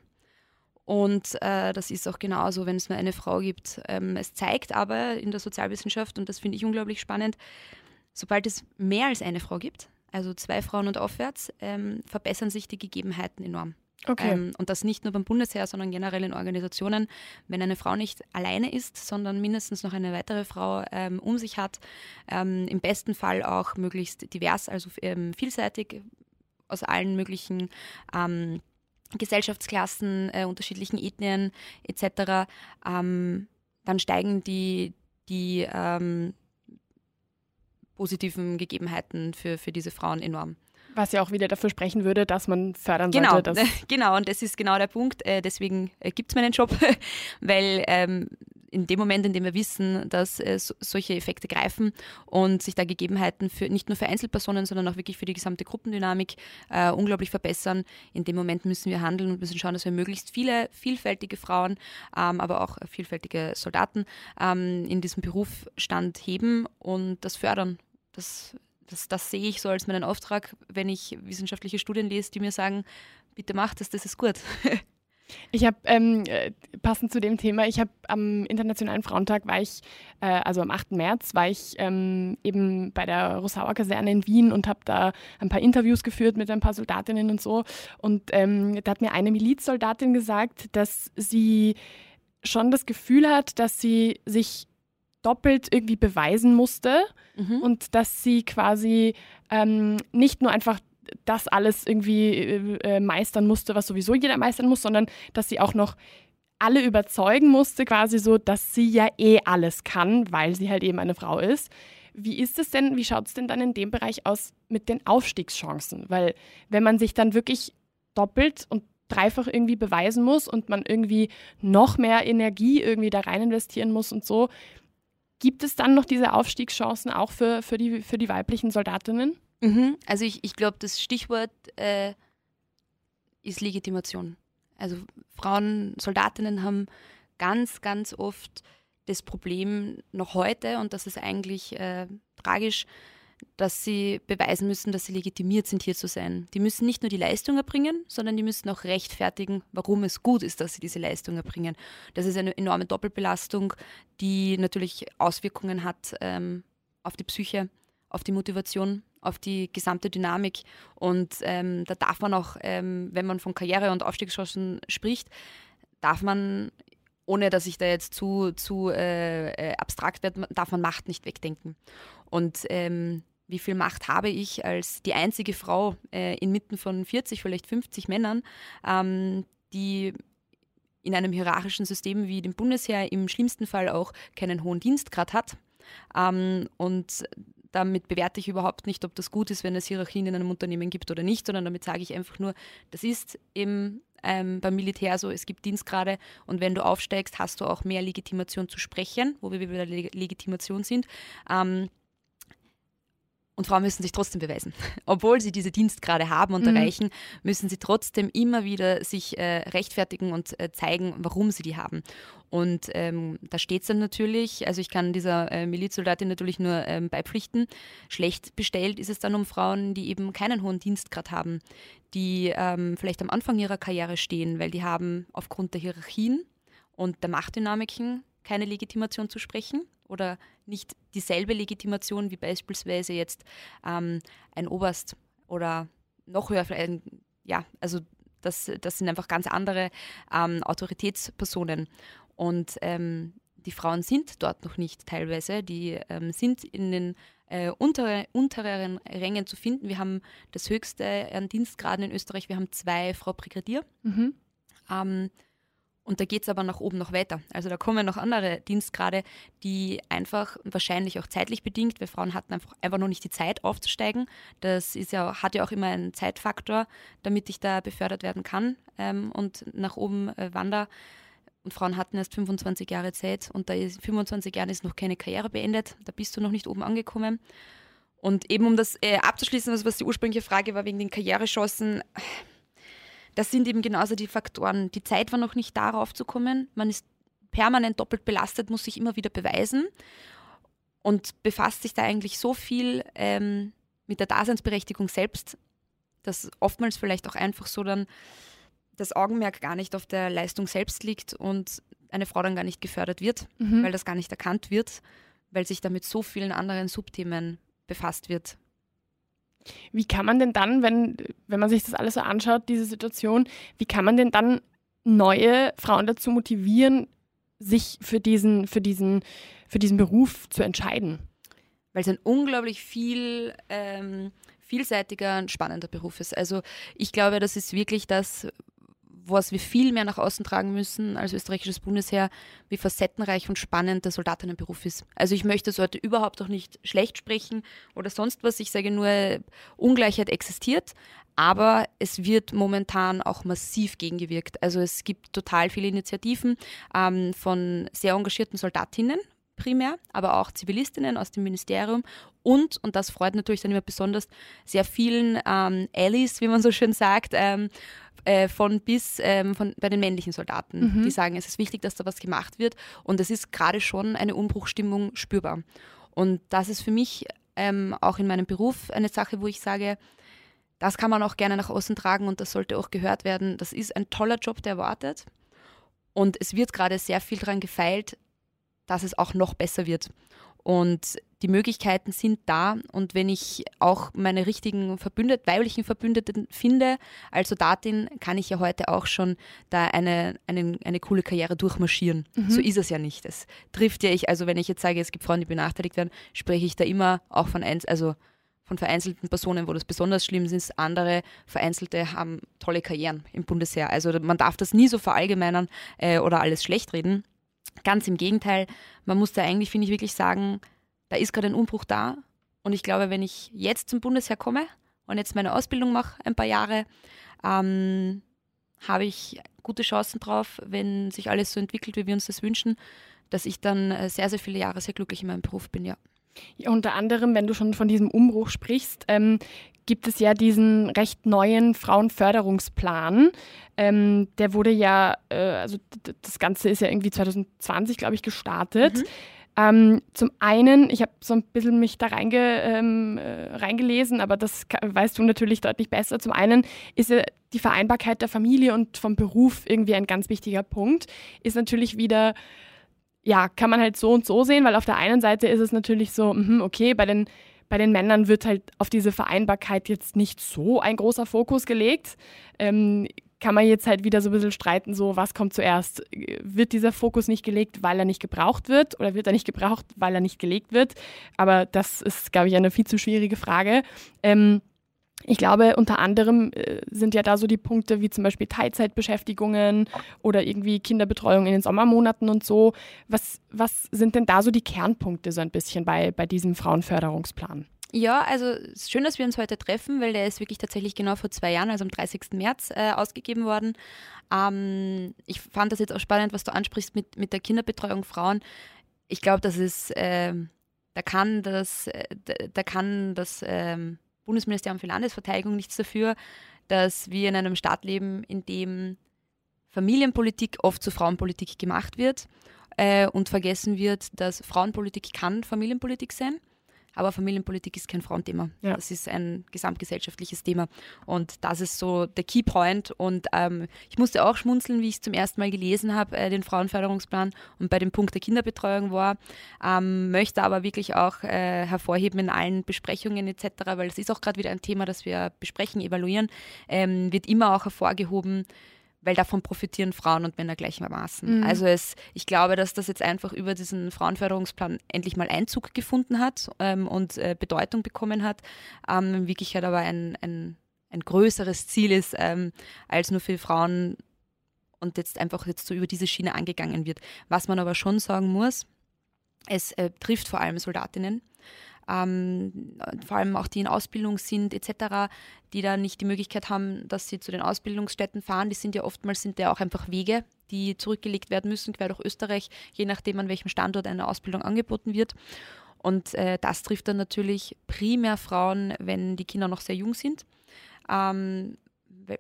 Und äh, das ist auch genauso, wenn es nur eine Frau gibt. Ähm, es zeigt aber in der Sozialwissenschaft, und das finde ich unglaublich spannend, Sobald es mehr als eine Frau gibt, also zwei Frauen und aufwärts, ähm, verbessern sich die Gegebenheiten enorm. Okay. Ähm, und das nicht nur beim Bundesheer, sondern generell in Organisationen. Wenn eine Frau nicht alleine ist, sondern mindestens noch eine weitere Frau ähm, um sich hat, ähm, im besten Fall auch möglichst divers, also ähm, vielseitig aus allen möglichen ähm, Gesellschaftsklassen, äh, unterschiedlichen Ethnien etc., ähm, dann steigen die, die positiven Gegebenheiten für, für diese Frauen enorm. Was ja auch wieder dafür sprechen würde, dass man fördern genau, sollte. *laughs* genau, und das ist genau der Punkt. Äh, deswegen äh, gibt es meinen Job, *laughs* weil ähm, in dem Moment, in dem wir wissen, dass äh, so, solche Effekte greifen und sich da Gegebenheiten für nicht nur für Einzelpersonen, sondern auch wirklich für die gesamte Gruppendynamik äh, unglaublich verbessern, in dem Moment müssen wir handeln und müssen schauen, dass wir möglichst viele vielfältige Frauen, ähm, aber auch vielfältige Soldaten ähm, in diesem Berufsstand heben und das fördern. Das das, das sehe ich so als meinen Auftrag, wenn ich wissenschaftliche Studien lese, die mir sagen, bitte mach das, das ist gut. *laughs* Ich habe, ähm, äh, passend zu dem Thema, ich habe am Internationalen Frauentag war ich, äh, also am 8. März, war ich ähm, eben bei der Rosauer Kaserne in Wien und habe da ein paar Interviews geführt mit ein paar Soldatinnen und so. Und ähm, da hat mir eine Milizsoldatin gesagt, dass sie schon das Gefühl hat, dass sie sich doppelt irgendwie beweisen musste mhm. und dass sie quasi ähm, nicht nur einfach das alles irgendwie äh, äh, meistern musste, was sowieso jeder meistern muss, sondern dass sie auch noch alle überzeugen musste, quasi so, dass sie ja eh alles kann, weil sie halt eben eine Frau ist. Wie ist es denn, wie schaut es denn dann in dem Bereich aus mit den Aufstiegschancen? Weil wenn man sich dann wirklich doppelt und dreifach irgendwie beweisen muss und man irgendwie noch mehr Energie irgendwie da rein investieren muss und so, Gibt es dann noch diese Aufstiegschancen auch für, für, die, für die weiblichen Soldatinnen? Mhm. Also ich, ich glaube, das Stichwort äh, ist Legitimation. Also Frauen, Soldatinnen haben ganz, ganz oft das Problem noch heute, und das ist eigentlich äh, tragisch, dass sie beweisen müssen, dass sie legitimiert sind, hier zu sein. Die müssen nicht nur die Leistung erbringen, sondern die müssen auch rechtfertigen, warum es gut ist, dass sie diese Leistung erbringen. Das ist eine enorme Doppelbelastung, die natürlich Auswirkungen hat ähm, auf die Psyche, auf die Motivation, auf die gesamte Dynamik. Und ähm, da darf man auch, ähm, wenn man von Karriere und Aufstiegschancen spricht, darf man ohne dass ich da jetzt zu, zu äh, äh abstrakt werde, darf man Macht nicht wegdenken. Und ähm, wie viel Macht habe ich als die einzige Frau äh, inmitten von 40, vielleicht 50 Männern, ähm, die in einem hierarchischen System wie dem Bundesheer im schlimmsten Fall auch keinen hohen Dienstgrad hat. Ähm, und damit bewerte ich überhaupt nicht, ob das gut ist, wenn es Hierarchien in einem Unternehmen gibt oder nicht, sondern damit sage ich einfach nur, das ist im, ähm, beim Militär so, es gibt Dienstgrade und wenn du aufsteigst, hast du auch mehr Legitimation zu sprechen, wo wir wieder Legitimation sind. Ähm, und Frauen müssen sich trotzdem beweisen. *laughs* Obwohl sie diese Dienstgrade haben und mhm. erreichen, müssen sie trotzdem immer wieder sich äh, rechtfertigen und äh, zeigen, warum sie die haben. Und ähm, da steht es dann natürlich, also ich kann dieser äh, Milizsoldatin natürlich nur ähm, beipflichten, schlecht bestellt ist es dann um Frauen, die eben keinen hohen Dienstgrad haben, die ähm, vielleicht am Anfang ihrer Karriere stehen, weil die haben aufgrund der Hierarchien und der Machtdynamiken keine Legitimation zu sprechen oder nicht dieselbe Legitimation wie beispielsweise jetzt ähm, ein Oberst oder noch höher, ja, also das, das sind einfach ganz andere ähm, Autoritätspersonen. Und ähm, die Frauen sind dort noch nicht teilweise, die ähm, sind in den äh, untere, untereren Rängen zu finden. Wir haben das höchste an Dienstgraden in Österreich, wir haben zwei Frau Brigadier. Mhm. Und da geht es aber nach oben noch weiter. Also da kommen noch andere Dienstgrade, die einfach wahrscheinlich auch zeitlich bedingt, weil Frauen hatten einfach, einfach noch nicht die Zeit aufzusteigen. Das ist ja, hat ja auch immer einen Zeitfaktor, damit ich da befördert werden kann ähm, und nach oben äh, wandere. Und Frauen hatten erst 25 Jahre Zeit und da ist 25 Jahren ist noch keine Karriere beendet. Da bist du noch nicht oben angekommen. Und eben um das äh, abzuschließen, also was die ursprüngliche Frage war wegen den Karrierechancen, das sind eben genauso die Faktoren. Die Zeit war noch nicht darauf zu kommen. Man ist permanent doppelt belastet, muss sich immer wieder beweisen und befasst sich da eigentlich so viel ähm, mit der Daseinsberechtigung selbst, dass oftmals vielleicht auch einfach so dann das Augenmerk gar nicht auf der Leistung selbst liegt und eine Frau dann gar nicht gefördert wird, mhm. weil das gar nicht erkannt wird, weil sich damit so vielen anderen Subthemen befasst wird. Wie kann man denn dann, wenn, wenn man sich das alles so anschaut, diese Situation, wie kann man denn dann neue Frauen dazu motivieren, sich für diesen, für diesen, für diesen Beruf zu entscheiden? Weil es ein unglaublich viel ähm, vielseitiger und spannender Beruf ist. Also ich glaube, das ist wirklich das, was wir viel mehr nach außen tragen müssen als österreichisches Bundesheer, wie facettenreich und spannend der Soldatinnenberuf ist. Also ich möchte es heute überhaupt auch nicht schlecht sprechen oder sonst was. Ich sage nur, Ungleichheit existiert, aber es wird momentan auch massiv gegengewirkt. Also es gibt total viele Initiativen ähm, von sehr engagierten Soldatinnen, primär, aber auch Zivilistinnen aus dem Ministerium und, und das freut natürlich dann immer besonders, sehr vielen ähm, Allies, wie man so schön sagt, ähm, äh, von bis ähm, von, bei den männlichen Soldaten, mhm. die sagen, es ist wichtig, dass da was gemacht wird und es ist gerade schon eine Umbruchstimmung spürbar. Und das ist für mich ähm, auch in meinem Beruf eine Sache, wo ich sage, das kann man auch gerne nach außen tragen und das sollte auch gehört werden. Das ist ein toller Job, der wartet. Und es wird gerade sehr viel daran gefeilt, dass es auch noch besser wird. Und die Möglichkeiten sind da. Und wenn ich auch meine richtigen Verbündeten, weiblichen Verbündeten finde, als Soldatin, kann ich ja heute auch schon da eine, eine, eine coole Karriere durchmarschieren. Mhm. So ist es ja nicht. Es trifft ja ich, also wenn ich jetzt sage, es gibt Frauen, die benachteiligt werden, spreche ich da immer auch von eins, also von vereinzelten Personen, wo das besonders schlimm ist. Andere Vereinzelte haben tolle Karrieren im Bundesheer. Also man darf das nie so verallgemeinern äh, oder alles schlecht reden. Ganz im Gegenteil, man muss da eigentlich, finde ich, wirklich sagen, da ist gerade ein Umbruch da. Und ich glaube, wenn ich jetzt zum Bundesheer komme und jetzt meine Ausbildung mache, ein paar Jahre, ähm, habe ich gute Chancen drauf, wenn sich alles so entwickelt, wie wir uns das wünschen, dass ich dann äh, sehr, sehr viele Jahre sehr glücklich in meinem Beruf bin, ja. ja unter anderem, wenn du schon von diesem Umbruch sprichst, ähm, gibt es ja diesen recht neuen Frauenförderungsplan. Ähm, der wurde ja, äh, also das Ganze ist ja irgendwie 2020, glaube ich, gestartet. Mhm. Ähm, zum einen, ich habe so ein bisschen mich da reinge, ähm, äh, reingelesen, aber das weißt du natürlich deutlich besser. Zum einen ist ja die Vereinbarkeit der Familie und vom Beruf irgendwie ein ganz wichtiger Punkt. Ist natürlich wieder, ja, kann man halt so und so sehen, weil auf der einen Seite ist es natürlich so, mh, okay, bei den bei den Männern wird halt auf diese Vereinbarkeit jetzt nicht so ein großer Fokus gelegt. Ähm, kann man jetzt halt wieder so ein bisschen streiten, so was kommt zuerst? Wird dieser Fokus nicht gelegt, weil er nicht gebraucht wird oder wird er nicht gebraucht, weil er nicht gelegt wird? Aber das ist, glaube ich, eine viel zu schwierige Frage. Ähm, ich glaube, unter anderem äh, sind ja da so die Punkte wie zum Beispiel Teilzeitbeschäftigungen oder irgendwie Kinderbetreuung in den Sommermonaten und so. Was, was sind denn da so die Kernpunkte so ein bisschen bei, bei diesem Frauenförderungsplan? Ja, also schön, dass wir uns heute treffen, weil der ist wirklich tatsächlich genau vor zwei Jahren, also am 30. März, äh, ausgegeben worden. Ähm, ich fand das jetzt auch spannend, was du ansprichst mit, mit der Kinderbetreuung Frauen. Ich glaube, das ist, äh, da kann das, äh, da kann das ähm, Bundesministerium für Landesverteidigung nichts dafür, dass wir in einem Staat leben, in dem Familienpolitik oft zu Frauenpolitik gemacht wird äh, und vergessen wird, dass Frauenpolitik kann Familienpolitik sein aber Familienpolitik ist kein Frauenthema. Ja. Das ist ein gesamtgesellschaftliches Thema. Und das ist so der Keypoint. Und ähm, ich musste auch schmunzeln, wie ich es zum ersten Mal gelesen habe, äh, den Frauenförderungsplan und bei dem Punkt der Kinderbetreuung war. Ähm, möchte aber wirklich auch äh, hervorheben in allen Besprechungen etc., weil es ist auch gerade wieder ein Thema, das wir besprechen, evaluieren, ähm, wird immer auch hervorgehoben, weil davon profitieren Frauen und Männer gleichermaßen. Mhm. Also es, ich glaube, dass das jetzt einfach über diesen Frauenförderungsplan endlich mal Einzug gefunden hat ähm, und äh, Bedeutung bekommen hat. Ähm, in Wirklichkeit aber ein, ein, ein größeres Ziel ist, ähm, als nur für Frauen und jetzt einfach jetzt so über diese Schiene angegangen wird. Was man aber schon sagen muss, es äh, trifft vor allem Soldatinnen ähm, vor allem auch die in Ausbildung sind etc., die da nicht die Möglichkeit haben, dass sie zu den Ausbildungsstätten fahren. Die sind ja oftmals sind ja auch einfach Wege, die zurückgelegt werden müssen, quer durch Österreich, je nachdem an welchem Standort eine Ausbildung angeboten wird. Und äh, das trifft dann natürlich primär Frauen, wenn die Kinder noch sehr jung sind. Ähm,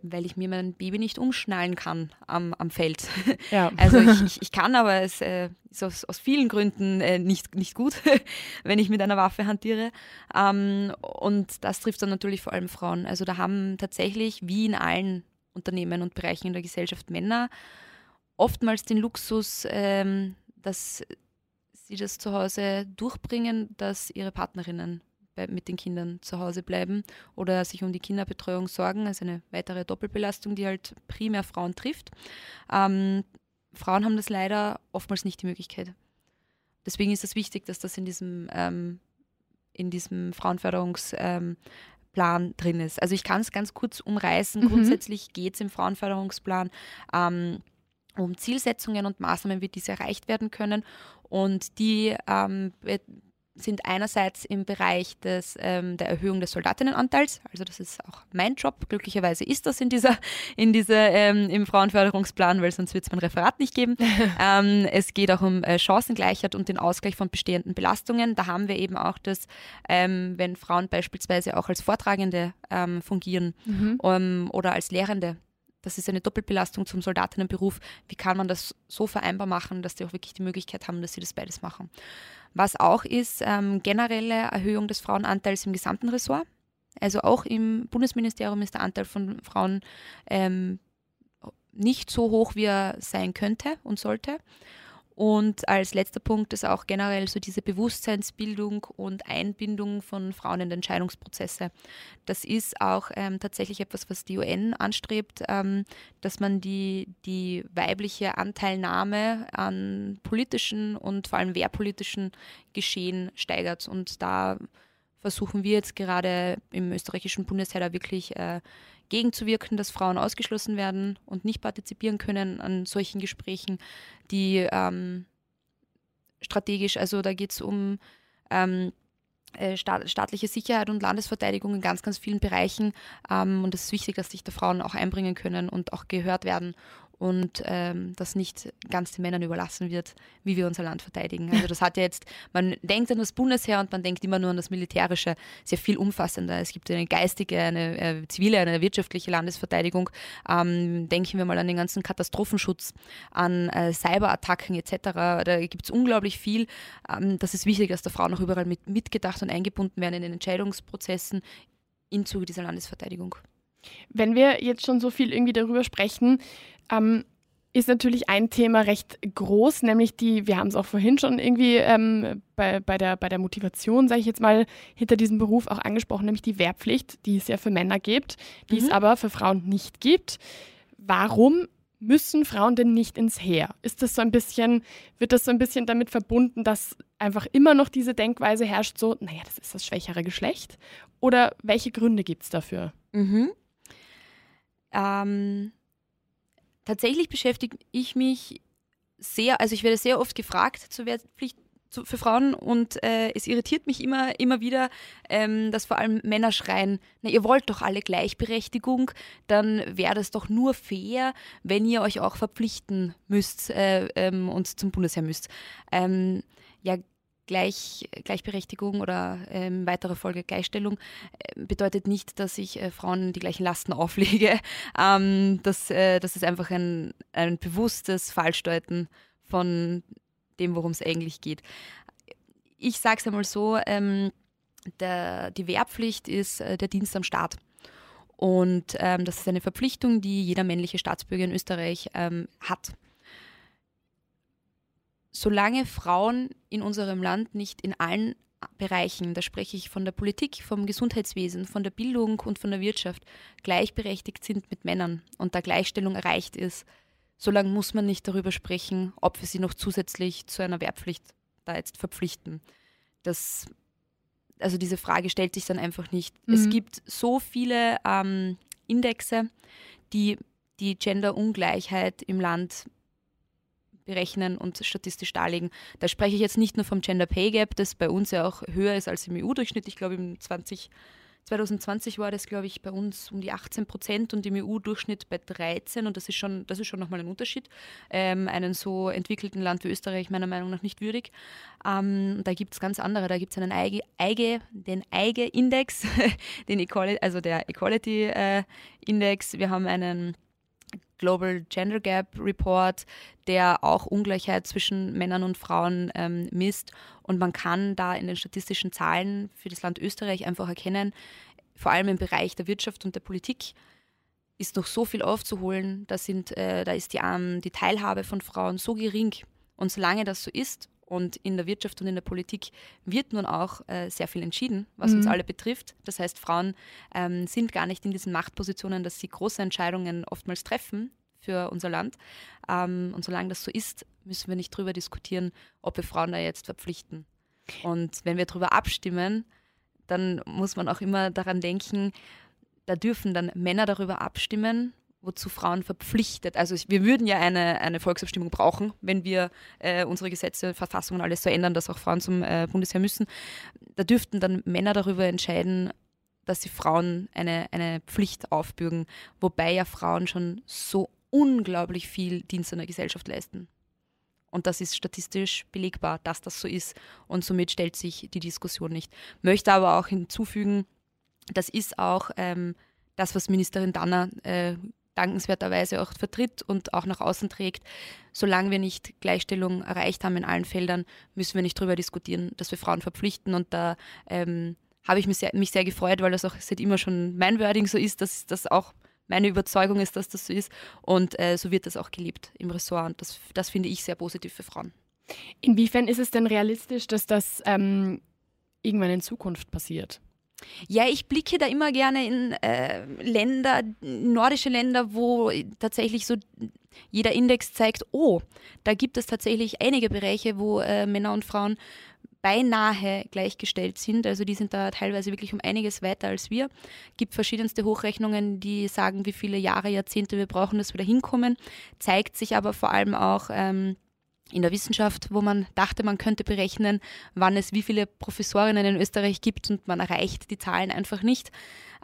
weil ich mir mein Baby nicht umschnallen kann am, am Feld. *laughs* Ja. Also ich, *laughs* ich, ich, kann, aber es äh, ist aus, aus vielen Gründen äh, nicht, nicht gut, *laughs* wenn ich mit einer Waffe hantiere. Ähm, und das trifft dann natürlich vor allem Frauen. Also da haben tatsächlich, wie in allen Unternehmen und Bereichen in der Gesellschaft, Männer oftmals den Luxus, ähm, dass sie das zu Hause durchbringen, dass ihre Partnerinnen bei, mit den Kindern zu Hause bleiben oder sich um die Kinderbetreuung sorgen. Also eine weitere Doppelbelastung, die halt primär Frauen trifft. Ähm, Frauen haben das leider oftmals nicht die Möglichkeit. Deswegen ist es wichtig, dass das in diesem, ähm, in diesem Frauenförderungsplan ähm, drin ist. Also ich kann es ganz kurz umreißen. Mhm. Grundsätzlich geht es im Frauenförderungsplan ähm, um Zielsetzungen und Maßnahmen, wie diese erreicht werden können. Und die ähm, sind einerseits im Bereich des, ähm, der Erhöhung des Soldatinnenanteils, also das ist auch mein Job. Glücklicherweise ist das in dieser, in dieser ähm, im Frauenförderungsplan, weil sonst wird es mein Referat nicht geben. *laughs* ähm, es geht auch um äh, Chancengleichheit und den Ausgleich von bestehenden Belastungen. Da haben wir eben auch das, ähm, wenn Frauen beispielsweise auch als Vortragende ähm, fungieren mhm. um, oder als Lehrende das ist eine Doppelbelastung zum Soldatinnenberuf. Wie kann man das so vereinbar machen, dass die auch wirklich die Möglichkeit haben, dass sie das beides machen? Was auch ist, ähm, generelle Erhöhung des Frauenanteils im gesamten Ressort. Also auch im Bundesministerium ist der Anteil von Frauen ähm, nicht so hoch, wie er sein könnte und sollte. Und als letzter Punkt ist auch generell so diese Bewusstseinsbildung und Einbindung von Frauen in Entscheidungsprozesse. Das ist auch ähm, tatsächlich etwas, was die UN anstrebt, ähm, dass man die, die weibliche Anteilnahme an politischen und vor allem wehrpolitischen Geschehen steigert. Und da versuchen wir jetzt gerade im österreichischen Bundesheer da wirklich äh, gegenzuwirken, dass Frauen ausgeschlossen werden und nicht partizipieren können an solchen Gesprächen, die ähm, strategisch, also da geht es um ähm, äh, staatliche Sicherheit und Landesverteidigung in ganz, ganz vielen Bereichen. Ähm, und es ist wichtig, dass sich da Frauen auch einbringen können und auch gehört werden und ähm, das nicht ganz den Männern überlassen wird, wie wir unser Land verteidigen. Also das hat ja jetzt, man denkt an das Bundesheer und man denkt immer nur an das Militärische, sehr viel umfassender. Es gibt eine geistige, eine äh, zivile, eine wirtschaftliche Landesverteidigung. Ähm, denken wir mal an den ganzen Katastrophenschutz, an äh, Cyberattacken etc. Da gibt es unglaublich viel. Ähm, das ist wichtig, dass da Frauen auch überall mit, mitgedacht und eingebunden werden in den Entscheidungsprozessen im Zuge dieser Landesverteidigung. Wenn wir jetzt schon so viel irgendwie darüber sprechen, ähm, ist natürlich ein Thema recht groß, nämlich die, wir haben es auch vorhin schon irgendwie ähm, bei, bei, der, bei der Motivation, sage ich jetzt mal, hinter diesem Beruf auch angesprochen, nämlich die Wehrpflicht, die es ja für Männer gibt, die mhm. es aber für Frauen nicht gibt. Warum müssen Frauen denn nicht ins Heer? Ist das so ein bisschen, wird das so ein bisschen damit verbunden, dass einfach immer noch diese Denkweise herrscht, so, naja, das ist das schwächere Geschlecht? Oder welche Gründe gibt es dafür? Mhm. Ähm, tatsächlich beschäftige ich mich sehr, also ich werde sehr oft gefragt zur Wehrpflicht für Frauen und äh, es irritiert mich immer, immer wieder, ähm, dass vor allem Männer schreien, na ihr wollt doch alle Gleichberechtigung, dann wäre das doch nur fair, wenn ihr euch auch verpflichten müsst äh, ähm, und zum Bundesheer müsst. Ähm, ja, Gleich, Gleichberechtigung oder ähm, weitere Folge Gleichstellung äh, bedeutet nicht, dass ich äh, Frauen die gleichen Lasten *laughs* auflege. Ähm, das, äh, das ist einfach ein, ein bewusstes Falschdeuten von dem, worum es eigentlich geht. Ich sage es einmal so, ähm, der, die Wehrpflicht ist äh, der Dienst am Staat. Und ähm, das ist eine Verpflichtung, die jeder männliche Staatsbürger in Österreich ähm, hat solange Frauen in unserem Land nicht in allen Bereichen, da spreche ich von der Politik, vom Gesundheitswesen, von der Bildung und von der Wirtschaft, gleichberechtigt sind mit Männern und da Gleichstellung erreicht ist, solange muss man nicht darüber sprechen, ob wir sie noch zusätzlich zu einer Wehrpflicht da jetzt verpflichten. Das, also diese Frage stellt sich dann einfach nicht. Mhm. Es gibt so viele ähm, Indexe, die die Genderungleichheit im Land berechnen und statistisch darlegen. Da spreche ich jetzt nicht nur vom Gender Pay Gap, das bei uns ja auch höher ist als im EU-Durchschnitt. Ich glaube, im 20, 2020 war das, glaube ich, bei uns um die 18 Prozent und im EU-Durchschnitt bei 13 und das ist schon, das ist schon nochmal ein Unterschied. Ähm, einen so entwickelten Land wie Österreich meiner Meinung nach nicht würdig. Ähm, da gibt es ganz andere. Da gibt es einen EIGE, EIGE, den EIGE-Index, *laughs* den Equality, also der Equality-Index. Äh, Wir haben einen Global Gender Gap Report, der auch Ungleichheit zwischen Männern und Frauen ähm, misst. Und man kann da in den statistischen Zahlen für das Land Österreich einfach erkennen, vor allem im Bereich der Wirtschaft und der Politik ist noch so viel aufzuholen. Da, sind, äh, da ist die, ähm, die Teilhabe von Frauen so gering. Und solange das so ist Und in der Wirtschaft und in der Politik wird nun auch äh, sehr viel entschieden, was mhm. uns alle betrifft. Das heißt, Frauen ähm, sind gar nicht in diesen Machtpositionen, dass sie große Entscheidungen oftmals treffen für unser Land. Ähm, und solange das so ist, müssen wir nicht darüber diskutieren, ob wir Frauen da jetzt verpflichten. Und wenn wir darüber abstimmen, dann muss man auch immer daran denken, da dürfen dann Männer darüber abstimmen, wozu Frauen verpflichtet. Also wir würden ja eine, eine Volksabstimmung brauchen, wenn wir äh, unsere Gesetze, Verfassungen alles so ändern, dass auch Frauen zum äh, Bundesheer müssen. Da dürften dann Männer darüber entscheiden, dass sie Frauen eine, eine Pflicht aufbürgen, wobei ja Frauen schon so unglaublich viel Dienst an der Gesellschaft leisten. Und das ist statistisch belegbar, dass das so ist. Und somit stellt sich die Diskussion nicht. Möchte aber auch hinzufügen, das ist auch ähm, das, was Ministerin Danner äh, dankenswerterweise auch vertritt und auch nach außen trägt. Solange wir nicht Gleichstellung erreicht haben in allen Feldern, müssen wir nicht darüber diskutieren, dass wir Frauen verpflichten. Und da ähm, habe ich mich sehr, mich sehr gefreut, weil das auch seit immer schon mein Wording so ist, dass das auch meine Überzeugung ist, dass das so ist. Und äh, so wird das auch gelebt im Ressort. Und das, das finde ich sehr positiv für Frauen. Inwiefern ist es denn realistisch, dass das ähm, irgendwann in Zukunft passiert? Ja, ich blicke da immer gerne in äh, Länder, nordische Länder, wo tatsächlich so jeder Index zeigt, oh, da gibt es tatsächlich einige Bereiche, wo äh, Männer und Frauen beinahe gleichgestellt sind. Also die sind da teilweise wirklich um einiges weiter als wir. Es Gibt verschiedenste Hochrechnungen, die sagen, wie viele Jahre, Jahrzehnte wir brauchen, dass wir da hinkommen. Zeigt sich aber vor allem auch ähm, in der Wissenschaft, wo man dachte, man könnte berechnen, wann es wie viele Professorinnen in Österreich gibt und man erreicht die Zahlen einfach nicht.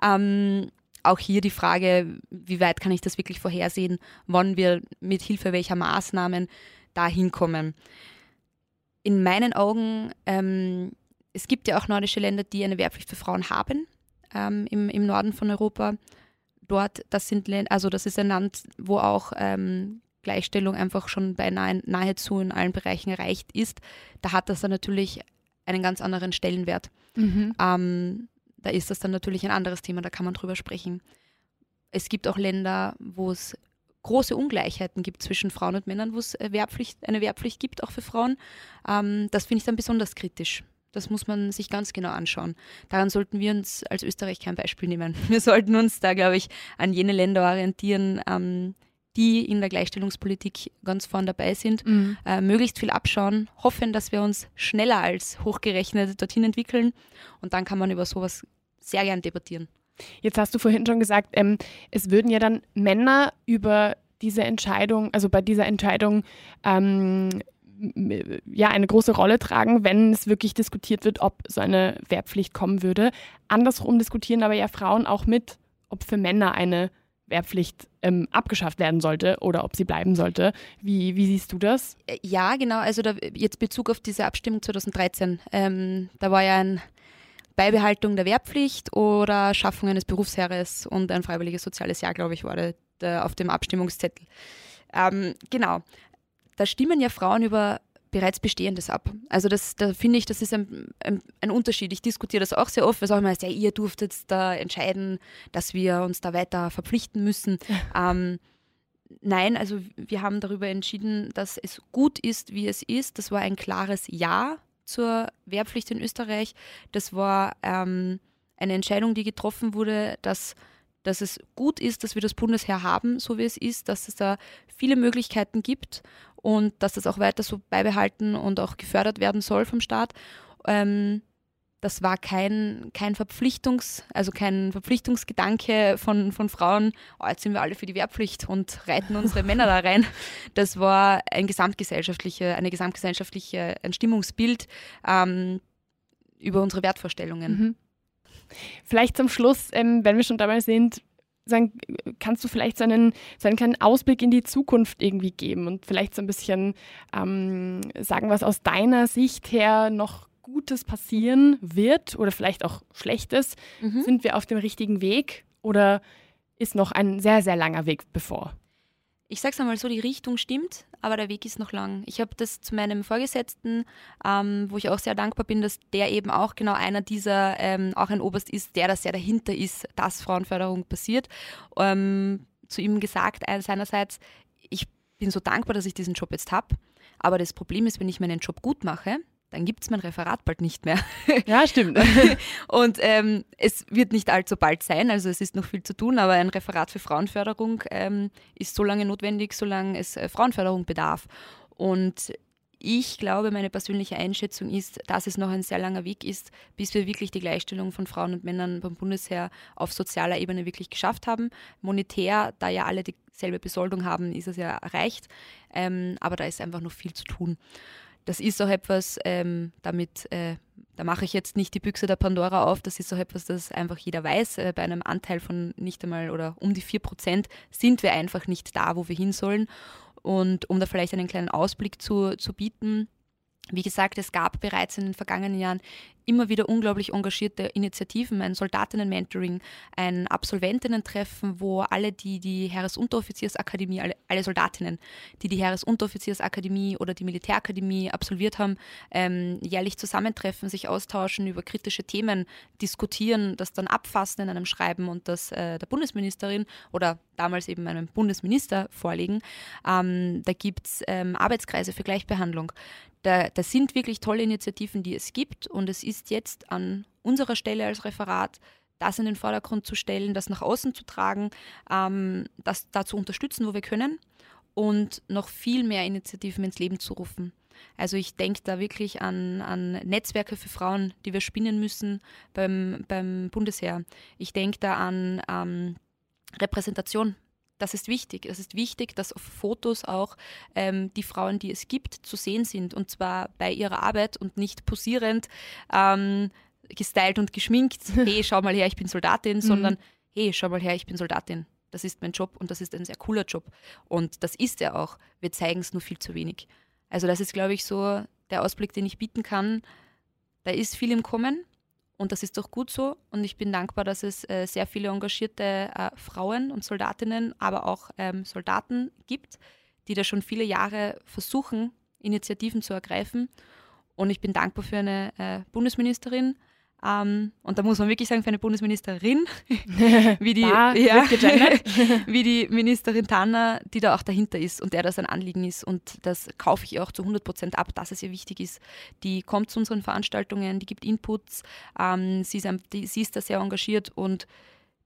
Ähm, auch hier die Frage, wie weit kann ich das wirklich vorhersehen, wann wir mit Hilfe welcher Maßnahmen da hinkommen in meinen Augen, ähm, es gibt ja auch nordische Länder, die eine Wehrpflicht für Frauen haben, ähm, im, im Norden von Europa. Dort, das sind also das ist ein Land, wo auch ähm, Gleichstellung einfach schon beinahe nahezu in allen Bereichen erreicht ist. Da hat das dann natürlich einen ganz anderen Stellenwert. Mhm. Ähm, da ist das dann natürlich ein anderes Thema, da kann man drüber sprechen. Es gibt auch Länder, wo es große Ungleichheiten gibt zwischen Frauen und Männern, wo es äh, Wehrpflicht, eine Wehrpflicht gibt, auch für Frauen. Ähm, das finde ich dann besonders kritisch. Das muss man sich ganz genau anschauen. Daran sollten wir uns als Österreich kein Beispiel nehmen. *laughs* Wir sollten uns da, glaube ich, an jene Länder orientieren, ähm, die in der Gleichstellungspolitik ganz vorn dabei sind, mhm. äh, möglichst viel abschauen, hoffen, dass wir uns schneller als hochgerechnet dorthin entwickeln und dann kann man über sowas sehr gern debattieren. Jetzt hast du vorhin schon gesagt, ähm, es würden ja dann Männer über diese Entscheidung, also bei dieser Entscheidung, ähm, ja, eine große Rolle tragen, wenn es wirklich diskutiert wird, ob so eine Wehrpflicht kommen würde. Andersrum diskutieren aber ja Frauen auch mit, ob für Männer eine Wehrpflicht ähm, abgeschafft werden sollte oder ob sie bleiben sollte. Wie, wie siehst du das? Äh, ja, genau. Also da, jetzt Bezug auf diese Abstimmung 2013. Ähm, da war ja ein Beibehaltung der Wehrpflicht oder Schaffung eines Berufsheeres und ein freiwilliges soziales Jahr, glaube ich, war der, der auf dem Abstimmungszettel. Ähm, genau. Da stimmen ja Frauen über bereits Bestehendes ab. Also das, da finde ich, das ist ein, ein, ein, Unterschied. Ich diskutiere das auch sehr oft, weil es auch immer heißt, ja, ihr durftet da entscheiden, dass wir uns da weiter verpflichten müssen. ähm, nein, also wir haben darüber entschieden, dass es gut ist, wie es ist. Das war ein klares Ja zur Wehrpflicht in Österreich. Das war ähm, eine Entscheidung, die getroffen wurde, dass, dass es gut ist, dass wir das Bundesheer haben, so wie es ist, dass es da viele Möglichkeiten gibt und dass das auch weiter so beibehalten und auch gefördert werden soll vom Staat. Ähm, das war kein, kein Verpflichtungs, also kein Verpflichtungsgedanke von, von Frauen, oh, jetzt sind wir alle für die Wehrpflicht und reiten unsere Männer da rein. *laughs* Das war ein gesamtgesellschaftliche, eine gesamtgesellschaftliche ein Stimmungsbild ähm, über unsere Wertvorstellungen. Mhm. Vielleicht zum Schluss, ähm, wenn wir schon dabei sind, sagen, kannst du vielleicht so einen, so einen kleinen Ausblick in die Zukunft irgendwie geben und vielleicht so ein bisschen ähm, sagen, was aus deiner Sicht her noch Gutes passieren wird oder vielleicht auch Schlechtes? Mhm. Sind wir auf dem richtigen Weg oder ist noch ein sehr, sehr langer Weg bevor? Ich sage es einmal so, die Richtung stimmt, aber der Weg ist noch lang. Ich habe das zu meinem Vorgesetzten, ähm, wo ich auch sehr dankbar bin, dass der eben auch genau einer dieser, ähm, auch ein Oberst ist, der da sehr dahinter ist, dass Frauenförderung passiert, ähm, zu ihm gesagt, äh, seinerseits, ich bin so dankbar, dass ich diesen Job jetzt habe Aber das Problem ist, wenn ich meinen Job gut mache, dann gibt es mein Referat bald nicht mehr. *laughs* Ja, stimmt. *laughs* und ähm, es wird nicht allzu bald sein, also es ist noch viel zu tun, aber ein Referat für Frauenförderung ähm, ist so lange notwendig, solange es äh, Frauenförderung bedarf. Und ich glaube, meine persönliche Einschätzung ist, dass es noch ein sehr langer Weg ist, bis wir wirklich die Gleichstellung von Frauen und Männern beim Bundesheer auf sozialer Ebene wirklich geschafft haben. Monetär, da ja alle dieselbe Besoldung haben, ist es ja erreicht. Ähm, aber da ist einfach noch viel zu tun. Das ist auch etwas, ähm, damit, äh, da mache ich jetzt nicht die Büchse der Pandora auf, das ist auch etwas, das einfach jeder weiß. Äh, bei einem Anteil von nicht einmal oder um die 4 Prozent sind wir einfach nicht da, wo wir hin sollen. Und um da vielleicht einen kleinen Ausblick zu, zu bieten, wie gesagt, es gab bereits in den vergangenen Jahren immer wieder unglaublich engagierte Initiativen, ein Soldatinnen-Mentoring, ein Absolventinnen-Treffen, wo alle, die die Heeresunteroffiziersakademie, alle, alle Soldatinnen, die die Heeresunteroffiziersakademie oder die Militärakademie absolviert haben, ähm, jährlich zusammentreffen, sich austauschen, über kritische Themen diskutieren, das dann abfassen in einem Schreiben und das äh, der Bundesministerin oder damals eben einem Bundesminister vorlegen. Ähm, da gibt es ähm, Arbeitskreise für Gleichbehandlung. Da, das sind wirklich tolle Initiativen, die es gibt und es ist jetzt an unserer Stelle als Referat, das in den Vordergrund zu stellen, das nach außen zu tragen, ähm, das da zu unterstützen, wo wir können und noch viel mehr Initiativen ins Leben zu rufen. Also ich denke da wirklich an, an Netzwerke für Frauen, die wir spinnen müssen beim, beim Bundesheer. Ich denke da an ähm, Repräsentation das ist wichtig. Es ist wichtig, dass auf Fotos auch ähm, die Frauen, die es gibt, zu sehen sind und zwar bei ihrer Arbeit und nicht posierend, ähm, gestylt und geschminkt. *laughs* Hey, schau mal her, ich bin Soldatin, mhm. sondern hey, schau mal her, ich bin Soldatin. Das ist mein Job und das ist ein sehr cooler Job. Und das ist er auch. Wir zeigen es nur viel zu wenig. Also das ist, glaube ich, so der Ausblick, den ich bieten kann. Da ist viel im Kommen. Und das ist doch gut so. Und ich bin dankbar, dass es äh, sehr viele engagierte äh, Frauen und Soldatinnen, aber auch ähm, Soldaten gibt, die da schon viele Jahre versuchen, Initiativen zu ergreifen. Und ich bin dankbar für eine äh, Bundesministerin, ähm, und da muss man wirklich sagen, für eine Bundesministerin, *laughs* wie, die, ja, *laughs* wie die Ministerin Tanner, die da auch dahinter ist und der das ein Anliegen ist. Und das kaufe ich ihr auch zu 100 Prozent ab, dass es ihr wichtig ist. Die kommt zu unseren Veranstaltungen, die gibt Inputs, ähm, sie, ist, die, sie ist da sehr engagiert und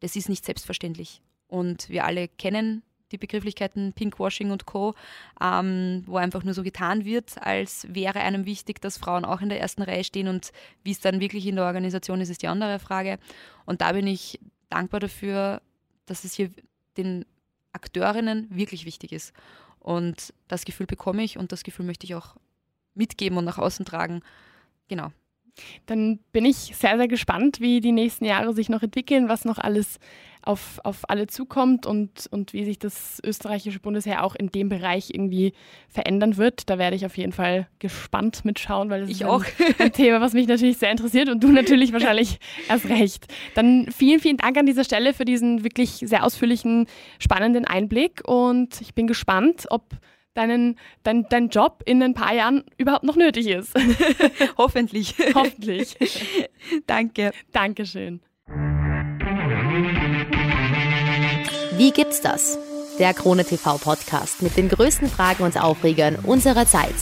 das ist nicht selbstverständlich. Und wir alle kennen die Begrifflichkeiten Pinkwashing und Co., ähm, wo einfach nur so getan wird, als wäre einem wichtig, dass Frauen auch in der ersten Reihe stehen und wie es dann wirklich in der Organisation ist, ist die andere Frage. Und da bin ich dankbar dafür, dass es hier den Akteurinnen wirklich wichtig ist. Und das Gefühl bekomme ich und das Gefühl möchte ich auch mitgeben und nach außen tragen. Genau. Dann bin ich sehr, sehr gespannt, wie die nächsten Jahre sich noch entwickeln, was noch alles auf, auf alle zukommt und, und wie sich das österreichische Bundesheer auch in dem Bereich irgendwie verändern wird. Da werde ich auf jeden Fall gespannt mitschauen, weil das ich ist auch. Ein, ein Thema, was mich natürlich sehr interessiert und du natürlich *laughs* wahrscheinlich erst recht. Dann vielen, vielen Dank an dieser Stelle für diesen wirklich sehr ausführlichen, spannenden Einblick und ich bin gespannt, ob deinen, dein, dein Job in ein paar Jahren überhaupt noch nötig ist. *laughs* Hoffentlich. Hoffentlich. *laughs* Danke. Dankeschön. Wie gibt's das? Der Krone TV Podcast mit den größten Fragen und Aufregern unserer Zeit.